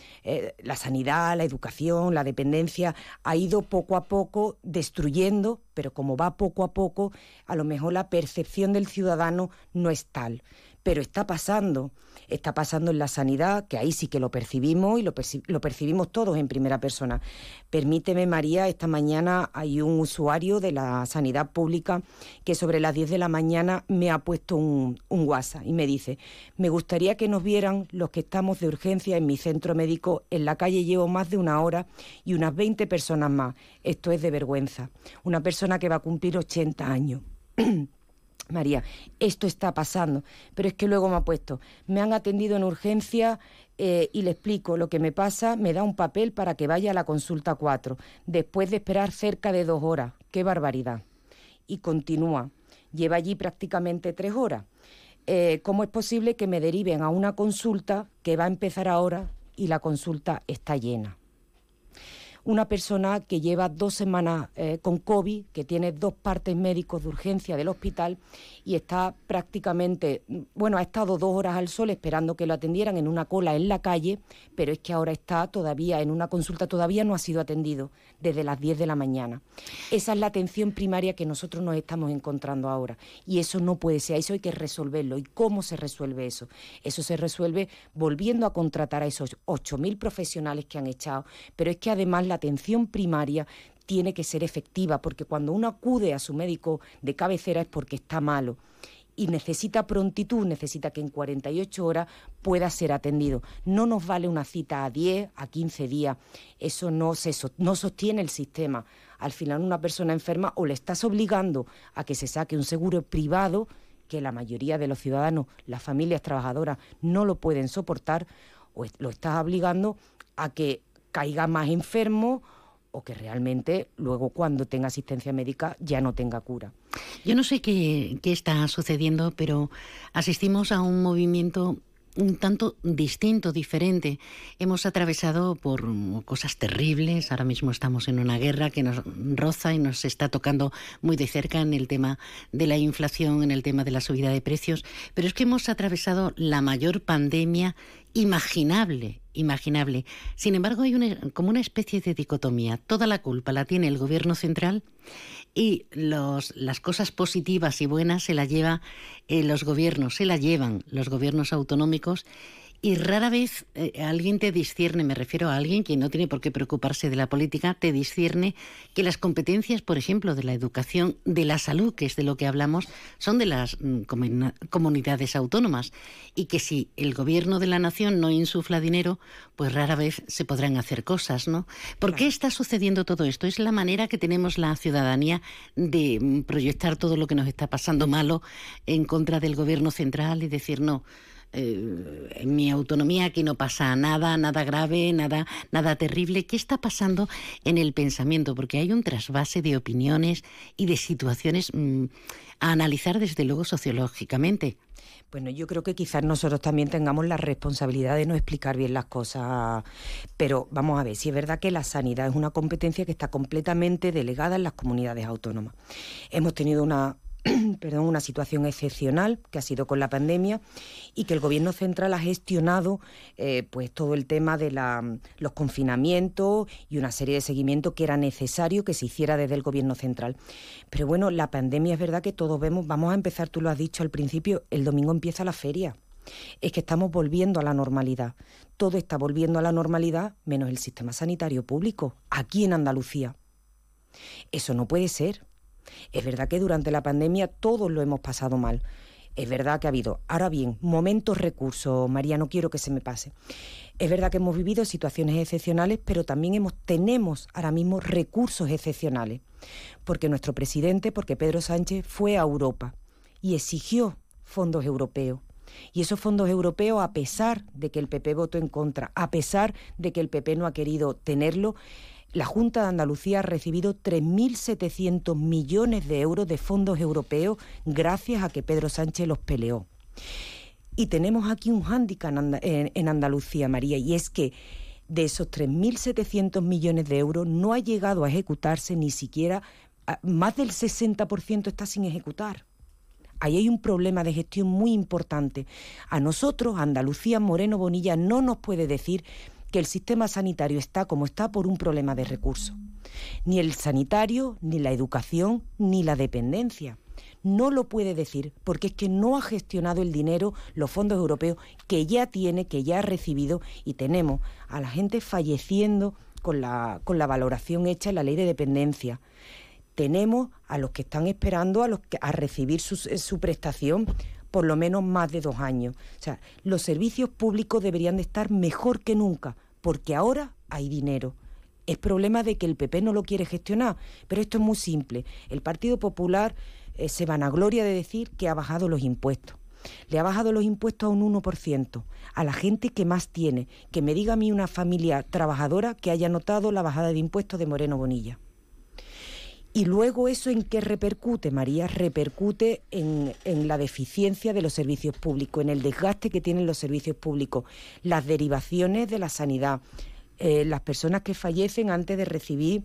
la, sanidad, la educación, la dependencia, ha ido poco a poco destruyendo, pero como va poco a poco, a lo mejor la percepción del ciudadano no es tal. Pero está pasando está pasando en la sanidad, que ahí sí que lo percibimos y lo, percibimos todos en primera persona. Permíteme, María, esta mañana hay un usuario de la sanidad pública que sobre las 10 de la mañana me ha puesto un, un WhatsApp y me dice, me gustaría que nos vieran los que estamos de urgencia en mi centro médico. En la calle llevo más de una hora y unas 20 personas más. Esto es de vergüenza. Una persona que va a cumplir 80 años. (clears throat) María, esto está pasando, pero es que luego me ha puesto, me han atendido en urgencia eh, y le explico lo que me pasa, me da un papel para que vaya a la consulta 4, después de esperar cerca de dos horas. ¡Qué barbaridad! Y continúa, lleva allí prácticamente tres horas. Eh, ¿Cómo es posible que me deriven a una consulta que va a empezar ahora y la consulta está llena? Una persona que lleva dos semanas eh, con COVID, que tiene dos partes médicos de urgencia del hospital y está prácticamente, bueno, ha estado dos horas al sol esperando que lo atendieran en una cola en la calle, pero es que ahora está todavía en una consulta, todavía no ha sido atendido desde las 10 de la mañana. Esa es la atención primaria que nosotros nos estamos encontrando ahora y eso no puede ser, eso hay que resolverlo. ¿Y cómo se resuelve eso? Eso se resuelve volviendo a contratar a esos 8.000 profesionales que han echado, pero es que además la atención primaria tiene que ser efectiva, porque cuando uno acude a su médico de cabecera es porque está malo y necesita prontitud, necesita que en 48 horas pueda ser atendido. No nos vale una cita a 10, a 15 días. Eso no, se, no sostiene el sistema. Al final una persona enferma o le estás obligando a que se saque un seguro privado, que la mayoría de los ciudadanos, las familias trabajadoras, no lo pueden soportar, o lo estás obligando a que caiga más enfermo o que realmente luego cuando tenga asistencia médica ya no tenga cura. Yo no sé qué, está sucediendo, pero asistimos a un movimiento un tanto distinto, diferente. Hemos atravesado por cosas terribles. Ahora mismo estamos en una guerra que nos roza y nos está tocando muy de cerca en el tema de la inflación, en el tema de la subida de precios. Pero es que hemos atravesado la mayor pandemia imaginable, imaginable. Sin embargo, hay una, como una especie de dicotomía. Toda la culpa la tiene el gobierno central y los, las cosas positivas y buenas se las lleva eh, los gobiernos, se las llevan los gobiernos autonómicos y rara vez eh, alguien te discierne, me refiero a alguien que no tiene por qué preocuparse de la política, te discierne que las competencias, por ejemplo, de la educación, de la salud, que es de lo que hablamos, son de las mm, comunidades autónomas y que si el gobierno de la nación no insufla dinero, pues rara vez se podrán hacer cosas, ¿no? ¿Por qué está sucediendo todo esto? Es la manera que tenemos la ciudadanía de mm, proyectar todo lo que nos está pasando malo en contra del gobierno central y decir no eh, en mi autonomía aquí no pasa nada, nada grave, nada, nada terrible. ¿Qué está pasando en el pensamiento? Porque hay un trasvase de opiniones y de situaciones mm, a analizar desde luego sociológicamente. Bueno, yo creo que quizás nosotros también tengamos la responsabilidad de no explicar bien las cosas, pero vamos a ver, si es verdad que la sanidad es una competencia que está completamente delegada en las comunidades autónomas. Hemos tenido una (clears throat) perdón, una situación excepcional que ha sido con la pandemia y que el gobierno central ha gestionado eh, pues todo el tema de la, los confinamientos y una serie de seguimientos que era necesario que se hiciera desde el gobierno central. Pero bueno, la pandemia es verdad que todos vemos, vamos a empezar, tú lo has dicho al principio, el domingo empieza la feria. Es que estamos volviendo a la normalidad. Todo está volviendo a la normalidad menos el sistema sanitario público, aquí en Andalucía. Eso no puede ser. Es verdad que durante la pandemia todos lo hemos pasado mal. Es verdad que ha habido, ahora bien, momentos recursos, María, no quiero que se me pase. Es verdad que hemos vivido situaciones excepcionales, pero también hemos, tenemos ahora mismo recursos excepcionales. Porque nuestro presidente, porque Pedro Sánchez fue a Europa y exigió fondos europeos. Y esos fondos europeos, a pesar de que el PP votó en contra, a pesar de que el PP no ha querido tenerlo, la Junta de Andalucía ha recibido 3.700 millones de euros de fondos europeos gracias a que Pedro Sánchez los peleó. Y tenemos aquí un hándicap en Andalucía, María, y es que de esos 3.700 millones de euros no ha llegado a ejecutarse ni siquiera, más del 60% está sin ejecutar. Ahí hay un problema de gestión muy importante. A nosotros, Andalucía, Moreno Bonilla, no nos puede decir que el sistema sanitario está como está por un problema de recursos. Ni el sanitario, ni la educación, ni la dependencia. No lo puede decir porque es que no ha gestionado el dinero, los fondos europeos que ya tiene, que ya ha recibido y tenemos a la gente falleciendo con la, con la valoración hecha en la ley de dependencia. Tenemos a los que están esperando a, los a recibir su, su prestación por lo menos más de dos años. O sea, los servicios públicos deberían de estar mejor que nunca, porque ahora hay dinero. Es problema de que el PP no lo quiere gestionar, pero esto es muy simple. El Partido Popular eh, se vanagloria de decir que ha bajado los impuestos. Le ha bajado los impuestos a un 1%, a la gente que más tiene. Que me diga a mí una familia trabajadora que haya notado la bajada de impuestos de Moreno Bonilla. Y luego eso en qué repercute, María, repercute en, la deficiencia de los servicios públicos, en el desgaste que tienen los servicios públicos, las derivaciones de la sanidad, eh, las personas que fallecen antes de recibir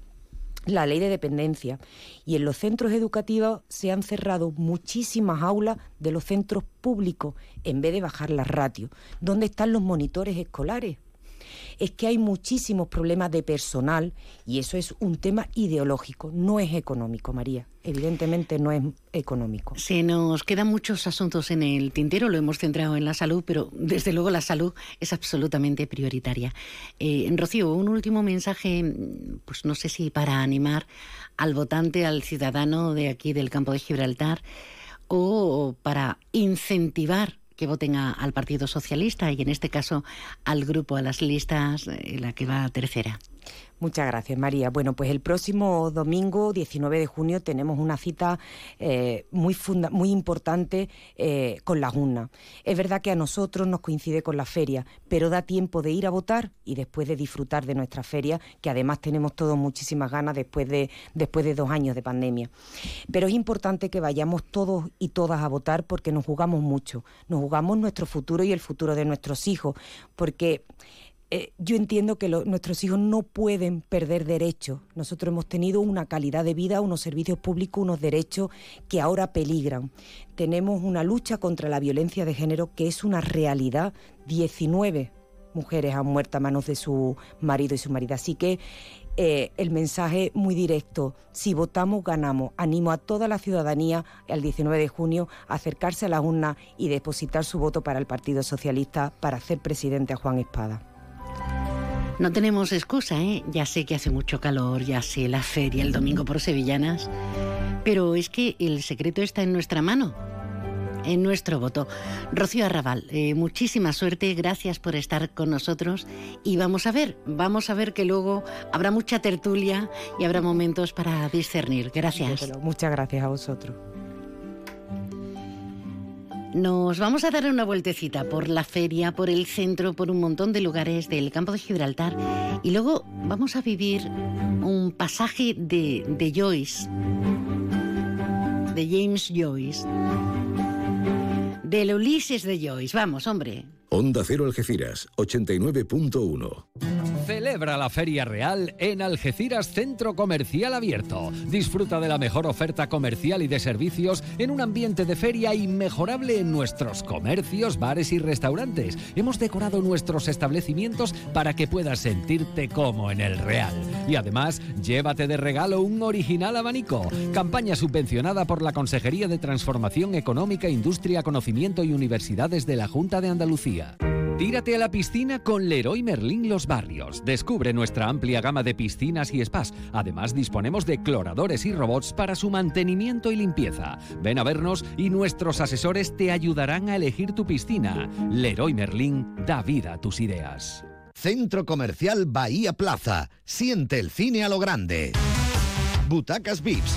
la ley de dependencia. Y en los centros educativos se han cerrado muchísimas aulas de los centros públicos en vez de bajar las ratios. ¿Dónde están los monitores escolares? Es que hay muchísimos problemas de personal y eso es un tema ideológico, no es económico, María. Evidentemente no es económico. Se nos quedan muchos asuntos en el tintero, lo hemos centrado en la salud, pero desde luego la salud es absolutamente prioritaria. Eh, Rocío, un último mensaje, pues no sé si para animar al votante, al ciudadano de aquí del campo de Gibraltar, o para incentivar que voten al Partido Socialista y en este caso al grupo, a las listas, en la que va tercera. Muchas gracias, María. Bueno, pues el próximo domingo, 19 de junio, tenemos una cita eh, muy, muy importante eh, con la UNA. Es verdad que a nosotros nos coincide con la feria, pero da tiempo de ir a votar y después de disfrutar de nuestra feria, que además tenemos todos muchísimas ganas después de, después de dos años de pandemia. Pero es importante que vayamos todos y todas a votar porque nos jugamos mucho. Nos jugamos nuestro futuro y el futuro de nuestros hijos, porque eh, yo entiendo que nuestros hijos no pueden perder derechos. Nosotros hemos tenido una calidad de vida, unos servicios públicos, unos derechos que ahora peligran. Tenemos una lucha contra la violencia de género que es una realidad. 19 mujeres han muerto a manos de su marido y su marida. Así que eh, el mensaje muy directo, si votamos, ganamos. Animo a toda la ciudadanía el 19 de junio a acercarse a la urna y depositar su voto para el Partido Socialista para hacer presidente a Juan Espada. No tenemos excusa, ¿eh? Ya sé que hace mucho calor, ya sé la feria el domingo por Sevillanas, pero es que el secreto está en nuestra mano, en nuestro voto. Rocío Arrabal, eh, muchísima suerte, gracias por estar con nosotros y vamos a ver, vamos a ver que luego habrá mucha tertulia y habrá momentos para discernir. Gracias. Muchas gracias a vosotros. Nos vamos a dar una vueltecita por la feria, por el centro, por un montón de lugares del campo de Gibraltar y luego vamos a vivir un pasaje de, Joyce, de James Joyce, del Ulises de Joyce. Vamos, hombre. Onda Cero Algeciras, 89.1. Celebra la Feria Real en Algeciras Centro Comercial Abierto. Disfruta de la mejor oferta comercial y de servicios en un ambiente de feria inmejorable en nuestros comercios, bares y restaurantes. Hemos decorado nuestros establecimientos para que puedas sentirte como en el Real. Y además, llévate de regalo un original abanico. Campaña subvencionada por la Consejería de Transformación Económica, Industria, Conocimiento y Universidades de la Junta de Andalucía. Tírate a la piscina con Leroy Merlin Los Barrios. Descubre nuestra amplia gama de piscinas y spas. Además, disponemos de cloradores y robots para su mantenimiento y limpieza. Ven a vernos y nuestros asesores te ayudarán a elegir tu piscina. Leroy Merlin da vida a tus ideas. Centro Comercial Bahía Plaza. Siente el cine a lo grande. Butacas VIPs,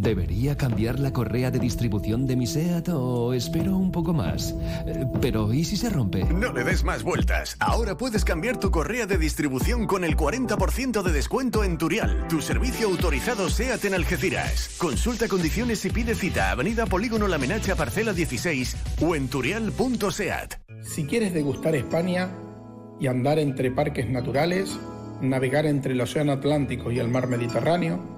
¿Debería cambiar la correa de distribución de mi SEAT o espero un poco más? Pero ¿y si se rompe? No le des más vueltas. Ahora puedes cambiar tu correa de distribución con el 40% de descuento en Turial, tu servicio autorizado SEAT en Algeciras. Consulta condiciones y pide cita Avenida Polígono La Menacha Parcela 16 o en turial.seat. Si quieres degustar España y andar entre parques naturales, navegar entre el Océano Atlántico y el Mar Mediterráneo,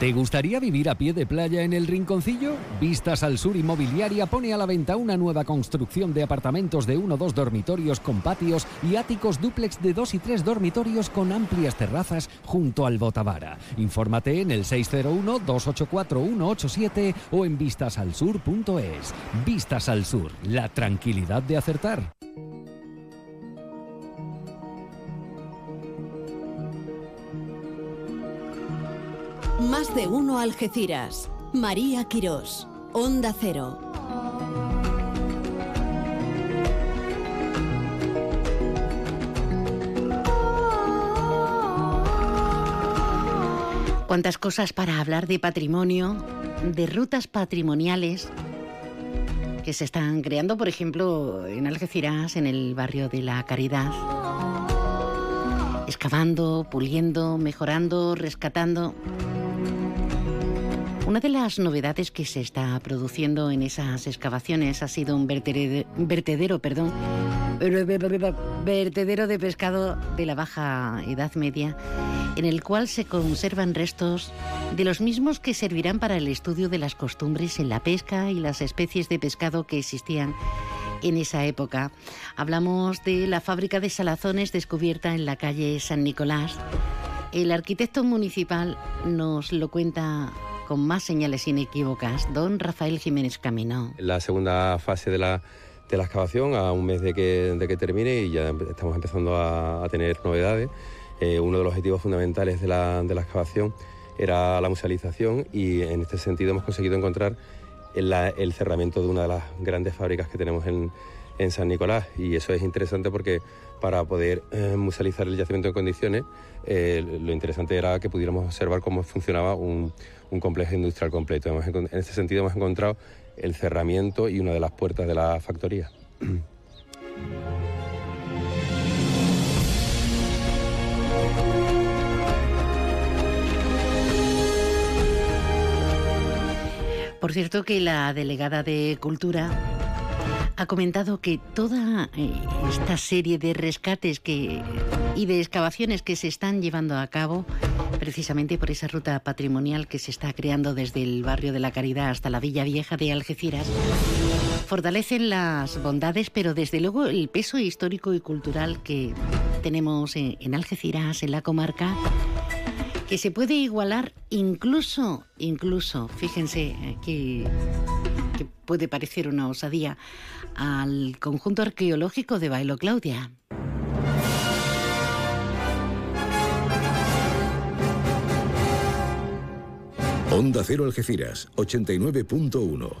¿Te gustaría vivir a pie de playa en el Rinconcillo? Vistas al Sur Inmobiliaria pone a la venta una nueva construcción de apartamentos de uno o dos dormitorios con patios y áticos dúplex de dos y tres dormitorios con amplias terrazas junto al Botavara. Infórmate en el 601-284-187 o en vistasalsur.es. Vistas al Sur, la tranquilidad de acertar. Más de uno Algeciras. María Quirós. Onda Cero. Cuántas cosas para hablar de patrimonio, de rutas patrimoniales que se están creando, por ejemplo, en Algeciras, en el barrio de la Caridad. Excavando, puliendo, mejorando, rescatando. Una de las novedades que se está produciendo en esas excavaciones ha sido un vertedero, perdón, vertedero de pescado de la Baja Edad Media, en el cual se conservan restos de los mismos que servirán para el estudio de las costumbres en la pesca y las especies de pescado que existían en esa época. Hablamos de la fábrica de salazones descubierta en la calle San Nicolás. El arquitecto municipal nos lo cuenta con más señales inequívocas, don Rafael Jiménez Camino. La segunda fase de la, excavación, a un mes de que, termine, y ya estamos empezando a, tener novedades. Eh, uno de los objetivos fundamentales de la, excavación era la musealización y en este sentido hemos conseguido encontrar el, cerramiento de una de las grandes fábricas que tenemos en, en San Nicolás y eso es interesante porque para poder eh, musealizar el yacimiento en condiciones, eh, lo interesante era que pudiéramos observar cómo funcionaba un, un complejo industrial completo. en este sentido hemos encontrado el cerramiento y una de las puertas de la factoría. Por cierto que la delegada de Cultura ha comentado que toda eh, esta serie de rescates que, y de excavaciones que se están llevando a cabo precisamente por esa ruta patrimonial que se está creando desde el barrio de la Caridad hasta la Villa Vieja de Algeciras, fortalecen las bondades, pero desde luego el peso histórico y cultural que tenemos en, en Algeciras, en la comarca, que se puede igualar incluso, incluso, fíjense que puede parecer una osadía, al conjunto arqueológico de Bailo Claudia. Onda Cero Algeciras, 89.1.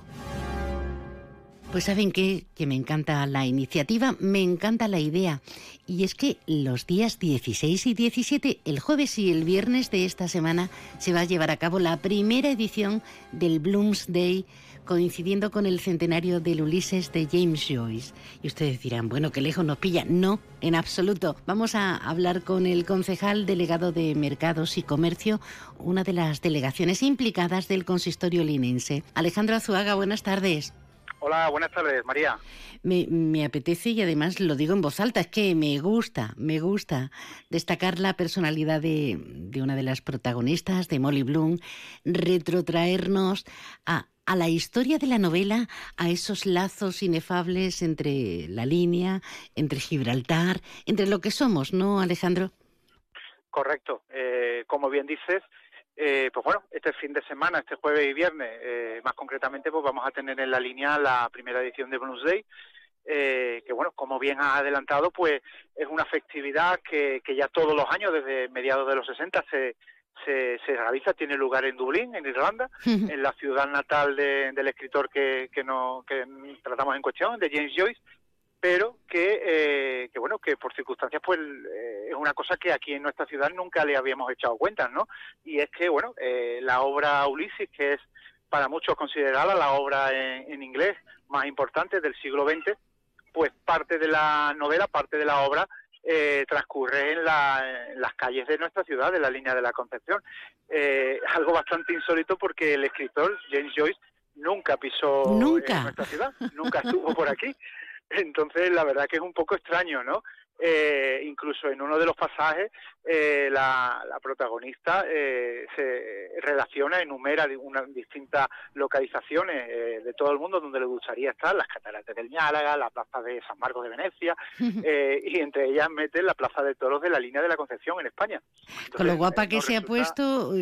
Pues saben qué? que me encanta la iniciativa, me encanta la idea. Y es que los días 16 y 17, el jueves y el viernes de esta semana, se va a llevar a cabo la primera edición del Bloomsday coincidiendo con el centenario del Ulises de James Joyce. Y ustedes dirán, bueno, qué lejos nos pilla. No, en absoluto. Vamos a hablar con el concejal delegado de Mercados y Comercio, una de las delegaciones implicadas del consistorio linense. Alejandro Azuaga, buenas tardes. Hola, buenas tardes, María. Me, apetece y además lo digo en voz alta, es que me gusta, me gusta destacar la personalidad de, de una de las protagonistas, de Molly Bloom, retrotraernos a a la historia de la novela, a esos lazos inefables entre la línea, entre Gibraltar, entre lo que somos, ¿no, Alejandro? Correcto. Eh, como bien dices, eh, pues bueno, este fin de semana, este jueves y viernes, eh, más concretamente, pues vamos a tener en la línea la primera edición de Bonus Day, que bueno, como bien ha adelantado, pues es una festividad que, que ya todos los años, desde mediados de los 60, se, se, realiza, tiene lugar en Dublín, en Irlanda, (laughs) en la ciudad natal del escritor que, que, no, que tratamos en cuestión, de James Joyce, pero que, eh, que bueno, que por circunstancias pues eh, es una cosa que aquí en nuestra ciudad nunca le habíamos echado cuenta, ¿no? Y es que, bueno, eh, la obra Ulises, que es para muchos considerada la obra en, en inglés más importante del siglo XX, pues parte de la novela, parte de la obra eh, transcurre en, las calles de nuestra ciudad, de la línea de la Concepción. Eh, algo bastante insólito porque el escritor James Joyce nunca pisó ¿Nunca? nuestra ciudad, nunca estuvo por aquí. (laughs) Entonces, la verdad que es un poco extraño, ¿no? Eh, incluso en uno de los pasajes eh, la, protagonista eh, se relaciona, enumera unas distintas localizaciones de todo el mundo donde le gustaría estar, las cataratas del Ñálaga, la plaza de San Marcos de Venecia, (laughs) y entre ellas mete la plaza de toros de la línea de la Concepción en España. Con lo guapa que se ha puesto,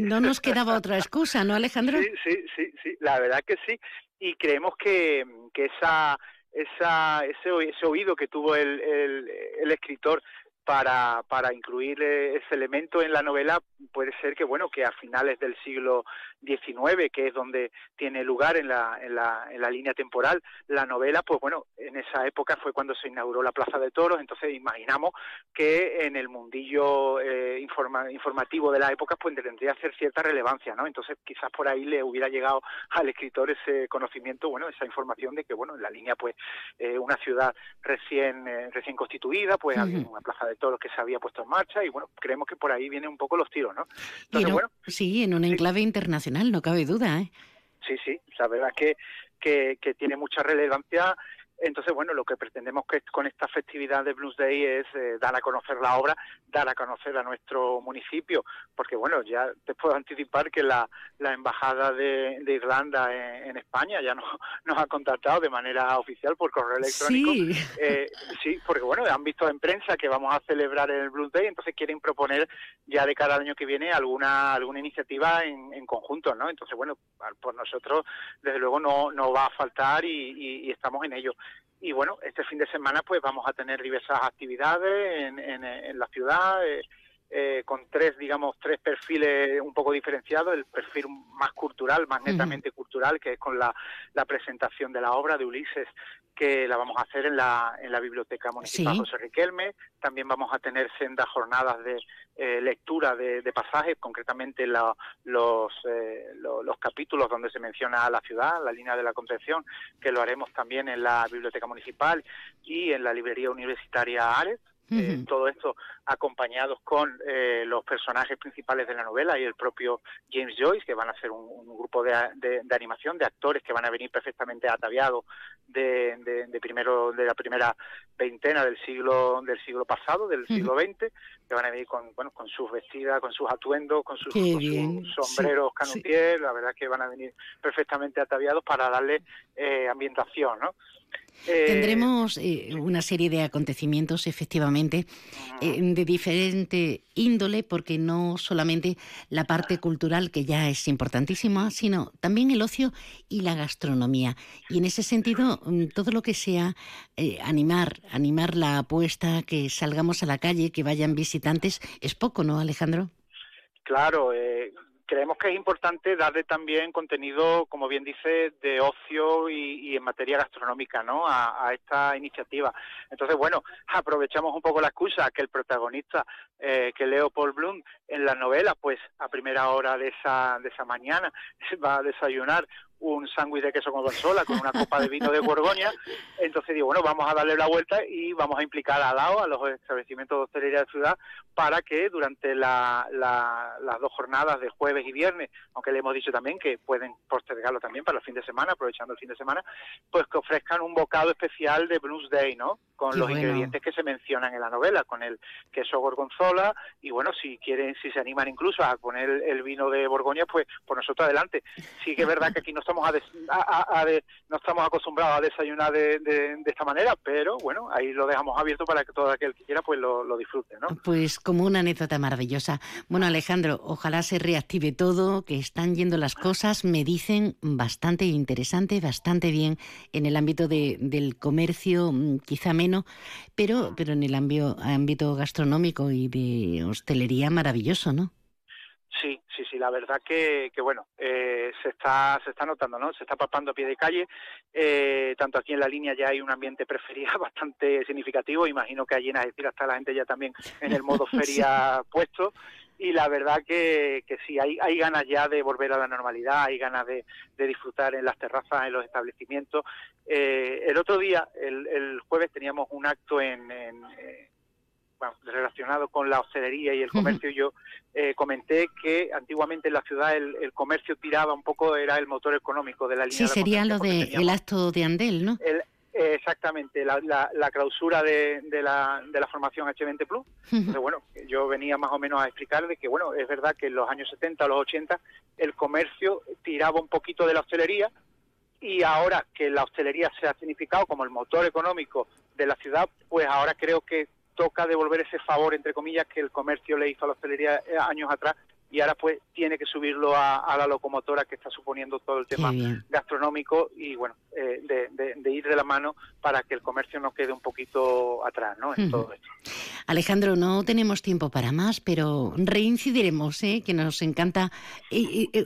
no nos quedaba otra excusa, ¿no, Alejandro? Sí, sí, sí, sí, la verdad que sí, y creemos que, que esa esa, ese, ese oído que tuvo el, el, escritor para, para incluir eh, ese elemento en la novela puede ser que bueno que a finales del siglo XIX que es donde tiene lugar en la, en la, en la línea temporal la novela pues bueno en esa época fue cuando se inauguró la Plaza de Toros. Entonces imaginamos que en el mundillo eh, informativo de la época pues tendría que ser cierta relevancia no entonces quizás por ahí le hubiera llegado al escritor ese conocimiento bueno esa información de que bueno en la línea pues eh, una ciudad recién recién constituida pues había una plaza de todo lo que se había puesto en marcha y bueno, creemos que por ahí vienen un poco los tiros, ¿no? sí, en un enclave internacional, no cabe duda, ¿eh? Sí, sí, la verdad que, que, que tiene mucha relevancia entonces, bueno, lo que pretendemos que con esta festividad de Blues Day es eh, dar a conocer la obra, dar a conocer a nuestro municipio, porque bueno, ya te puedo anticipar que la, la Embajada de, Irlanda en, España ya nos, (laughs) nos ha contactado de manera oficial por correo electrónico. Sí. Eh, sí, porque bueno, han visto en prensa que vamos a celebrar el Blues Day, entonces quieren proponer ya de cara al año que viene alguna alguna iniciativa en, en conjunto, ¿no? Entonces, bueno, por nosotros, desde luego, no, no va a faltar y estamos en ello y bueno, este fin de semana pues vamos a tener diversas actividades en, en, la ciudad, eh, eh, con tres, digamos, tres perfiles un poco diferenciados, el perfil más cultural, más netamente cultural, que es con la, la, presentación de la obra de Ulises, que la vamos a hacer en la, en la Biblioteca Municipal José Riquelme. También vamos a tener sendas jornadas de eh, lectura de, pasajes, concretamente la, los, eh, los capítulos donde se menciona la ciudad, la línea de la Concepción, que lo haremos también en la Biblioteca Municipal y en la Librería Universitaria Ares. Eh, todo esto acompañados con eh, los personajes principales de la novela y el propio James Joyce, que van a ser un, grupo de, animación de actores que van a venir perfectamente ataviados de, primero de la primera veintena del siglo del siglo pasado, del siglo XX, que van a venir con bueno con sus vestidas, con sus atuendos, con sus, sombreros canutier, la verdad que van a venir perfectamente ataviados para darle eh, ambientación, ¿no? Eh, Tendremos eh, una serie de acontecimientos, efectivamente, eh, de diferente índole, porque no solamente la parte cultural, que ya es importantísima, sino también el ocio y la gastronomía. Y en ese sentido, mm, todo lo que sea animar, animar la apuesta, que salgamos a la calle, que vayan visitantes, es poco, ¿no, Alejandro? Claro, creemos que es importante darle también contenido, como bien dice, de ocio y, en materia gastronómica, ¿no? A, esta iniciativa. Entonces, bueno, aprovechamos un poco la excusa que el protagonista, eh, que Leopold Bloom, en la novela, pues a primera hora de esa, de esa mañana (laughs) va a desayunar un sándwich de queso con consola con una copa de vino de Borgoña. Entonces digo, bueno, vamos a darle la vuelta y vamos a implicar a lado a los establecimientos de hostelería de ciudad para que durante las dos jornadas de jueves y viernes, aunque le hemos dicho también que pueden postergarlo también para el fin de semana, aprovechando el fin de semana, pues que ofrezcan un bocado especial de Blues Day, ¿no? Con los ingredientes que se mencionan en la novela, con el queso gorgonzola y bueno, si quieren, si se animan incluso a poner el vino de Borgoña, pues por nosotros adelante. Sí que es verdad que aquí no no estamos acostumbrados a desayunar de, esta manera, pero bueno, ahí lo dejamos abierto para que todo aquel que quiera pues lo, disfrute, ¿no? Pues como una anécdota maravillosa. Bueno, Alejandro, ojalá se reactive todo, que están yendo las cosas, me dicen bastante interesante, bastante bien en el ámbito de, del comercio, mm, quizá menos, pero, pero en el ámbito gastronómico y de hostelería maravilloso, ¿no? Sí, sí, sí, la verdad que, que bueno, eh, se está se está notando, ¿no? Se está palpando a pie de calle, eh, tanto aquí en la línea ya hay un ambiente preferido (laughs) bastante significativo, imagino que allí en decir hasta la gente ya también en el modo (laughs) feria puesto, y la verdad que, que sí, hay, hay ganas ya de volver a la normalidad, hay ganas de, de disfrutar en las terrazas, en los establecimientos. Eh, el otro día, el, el jueves, teníamos un acto en, en relacionado con la hostelería y el comercio, yo eh, comenté que antiguamente en la ciudad el, comercio tiraba un poco, era el motor económico de la línea. Sí, sería lo del el acto de Andel, ¿no? exactamente, la, la, clausura de, de, la, de la formación H20 Plus. Entonces, bueno, yo venía más o menos a explicar de que, bueno, es verdad que en los años 70 o los 80 el comercio tiraba un poquito de la hostelería, y ahora que la hostelería se ha significado como el motor económico de la ciudad, pues ahora creo que toca devolver ese favor, entre comillas, que el comercio le hizo a la hostelería eh, años atrás y ahora pues tiene que subirlo a, la locomotora que está suponiendo todo el tema gastronómico y bueno, eh, de, ir de la mano para que el comercio no quede un poquito atrás ¿no? en todo esto. Alejandro, no tenemos tiempo para más, pero reincidiremos, ¿eh? que nos encanta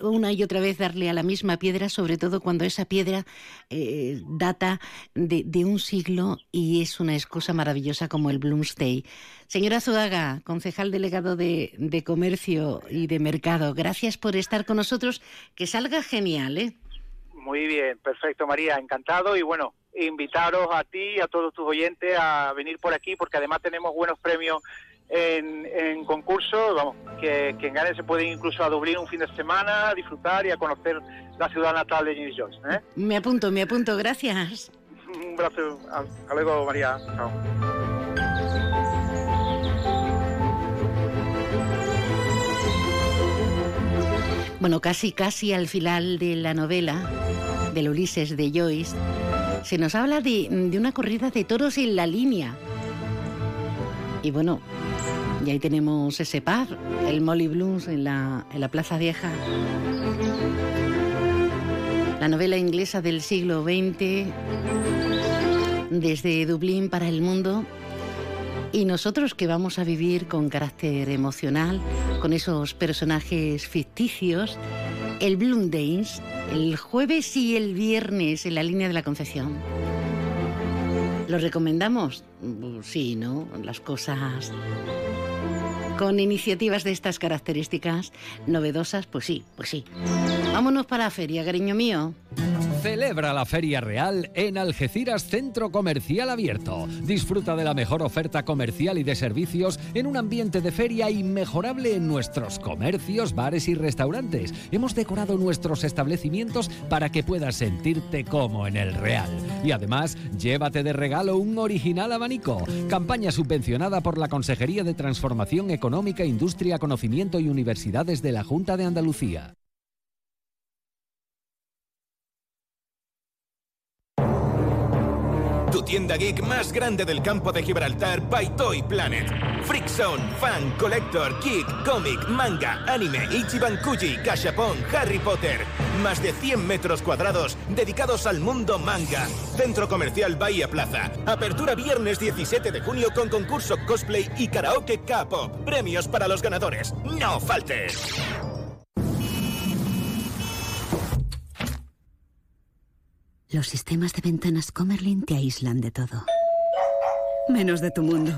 una y otra vez darle a la misma piedra, sobre todo cuando esa piedra eh, data de, de un siglo y es una excusa maravillosa como el Bloomsday. Señora Zuaga, concejal delegado de, Comercio y de Mercado, gracias por estar con nosotros. Que salga genial, ¿eh? Muy bien, perfecto, María, encantado y bueno, invitaros a ti y a todos tus oyentes a venir por aquí porque además tenemos buenos premios en, concurso, vamos, que quien gane se puede ir incluso a Dublín un fin de semana, a disfrutar y a conocer la ciudad natal de James Joyce. ¿eh? Me apunto, me apunto, gracias. (laughs) Un abrazo, hasta luego María, chao. Bueno, casi, casi al final de la novela del Ulises de Joyce, se nos habla de, una corrida de toros en la línea. Y bueno, y ahí tenemos ese par, el Molly Blues en la, en la Plaza Vieja. La novela inglesa del siglo XX, desde Dublín para el mundo, y nosotros que vamos a vivir con carácter emocional, con esos personajes ficticios, el Bloom el jueves y el viernes en la línea de la Concepción. ¿Lo recomendamos? Sí, ¿no? Las cosas con iniciativas de estas características novedosas, pues sí, pues sí. Vámonos para la feria, cariño mío. Celebra la Feria Real en Algeciras Centro Comercial Abierto. Disfruta de la mejor oferta comercial y de servicios en un ambiente de feria inmejorable en nuestros comercios, bares y restaurantes. Hemos decorado nuestros establecimientos para que puedas sentirte como en el Real. Y además, llévate de regalo un original abanico. Campaña subvencionada por la Consejería de Transformación Económica, Industria, Conocimiento y Universidades de la Junta de Andalucía. Tu tienda geek más grande del campo de Gibraltar by Toy Planet. Freakzone, Fan, Collector, Geek, Comic, Manga, Anime, Ichiban Kuji, Gashapon, Harry Potter. Más de 100 metros cuadrados dedicados al mundo manga. Centro Comercial Bahía Plaza. Apertura viernes 17 de junio con concurso cosplay y karaoke K-pop. Premios para los ganadores. ¡No faltes! Los sistemas de ventanas Comerlin te aíslan de todo. Menos de tu mundo.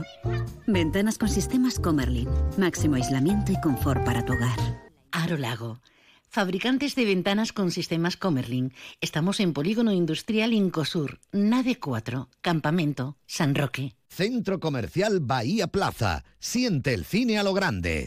Ventanas con sistemas Comerlin. Máximo aislamiento y confort para tu hogar. Aro Lago. Fabricantes de ventanas con sistemas Comerlin. Estamos en Polígono Industrial Incosur, Nave 4, Campamento, San Roque. Centro Comercial Bahía Plaza. Siente el cine a lo grande.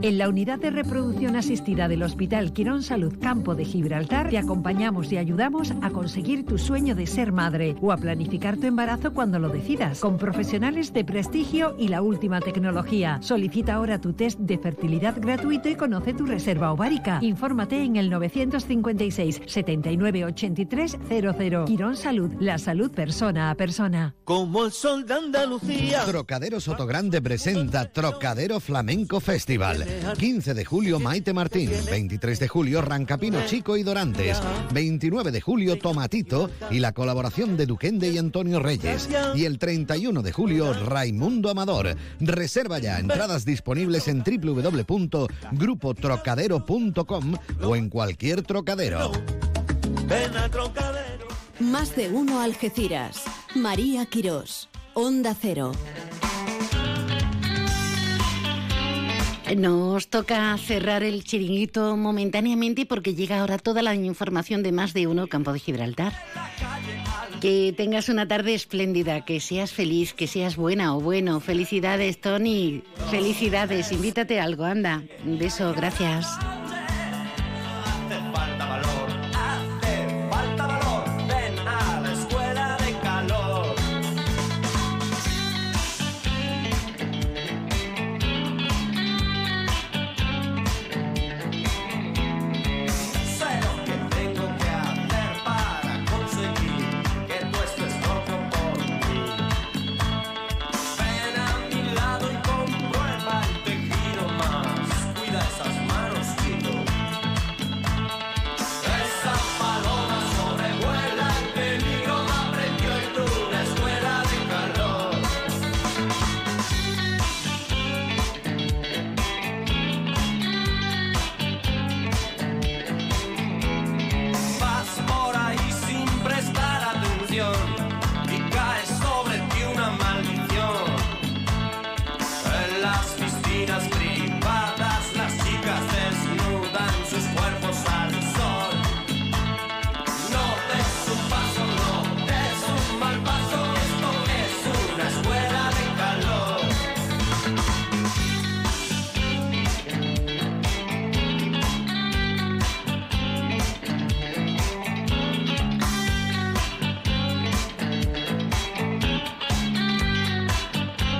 En la unidad de reproducción asistida del Hospital Quirón Salud Campo de Gibraltar te acompañamos y ayudamos a conseguir tu sueño de ser madre o a planificar tu embarazo cuando lo decidas, con profesionales de prestigio y la última tecnología. Solicita ahora tu test de fertilidad gratuito y conoce tu reserva ovárica. Infórmate en el 956 79 83 00. Quirón Salud, la salud persona a persona. Como el sol de Andalucía. Trocadero Sotogrande presenta Trocadero Flamenco Festival. 15 de julio Maite Martín, 23 de julio Rancapino Chico y Dorantes, 29 de julio Tomatito y la colaboración de Duquende y Antonio Reyes y el 31 de julio Raimundo Amador. Reserva ya entradas disponibles en www.grupotrocadero.com o en cualquier trocadero. Más de uno Algeciras. María Quirós. Onda Cero. Nos toca cerrar el chiringuito momentáneamente porque llega ahora toda la información de más de uno Campo de Gibraltar. Que tengas una tarde espléndida, que seas feliz, que seas buena o bueno. Felicidades, Tony. Felicidades. Invítate a algo, anda. Beso, gracias.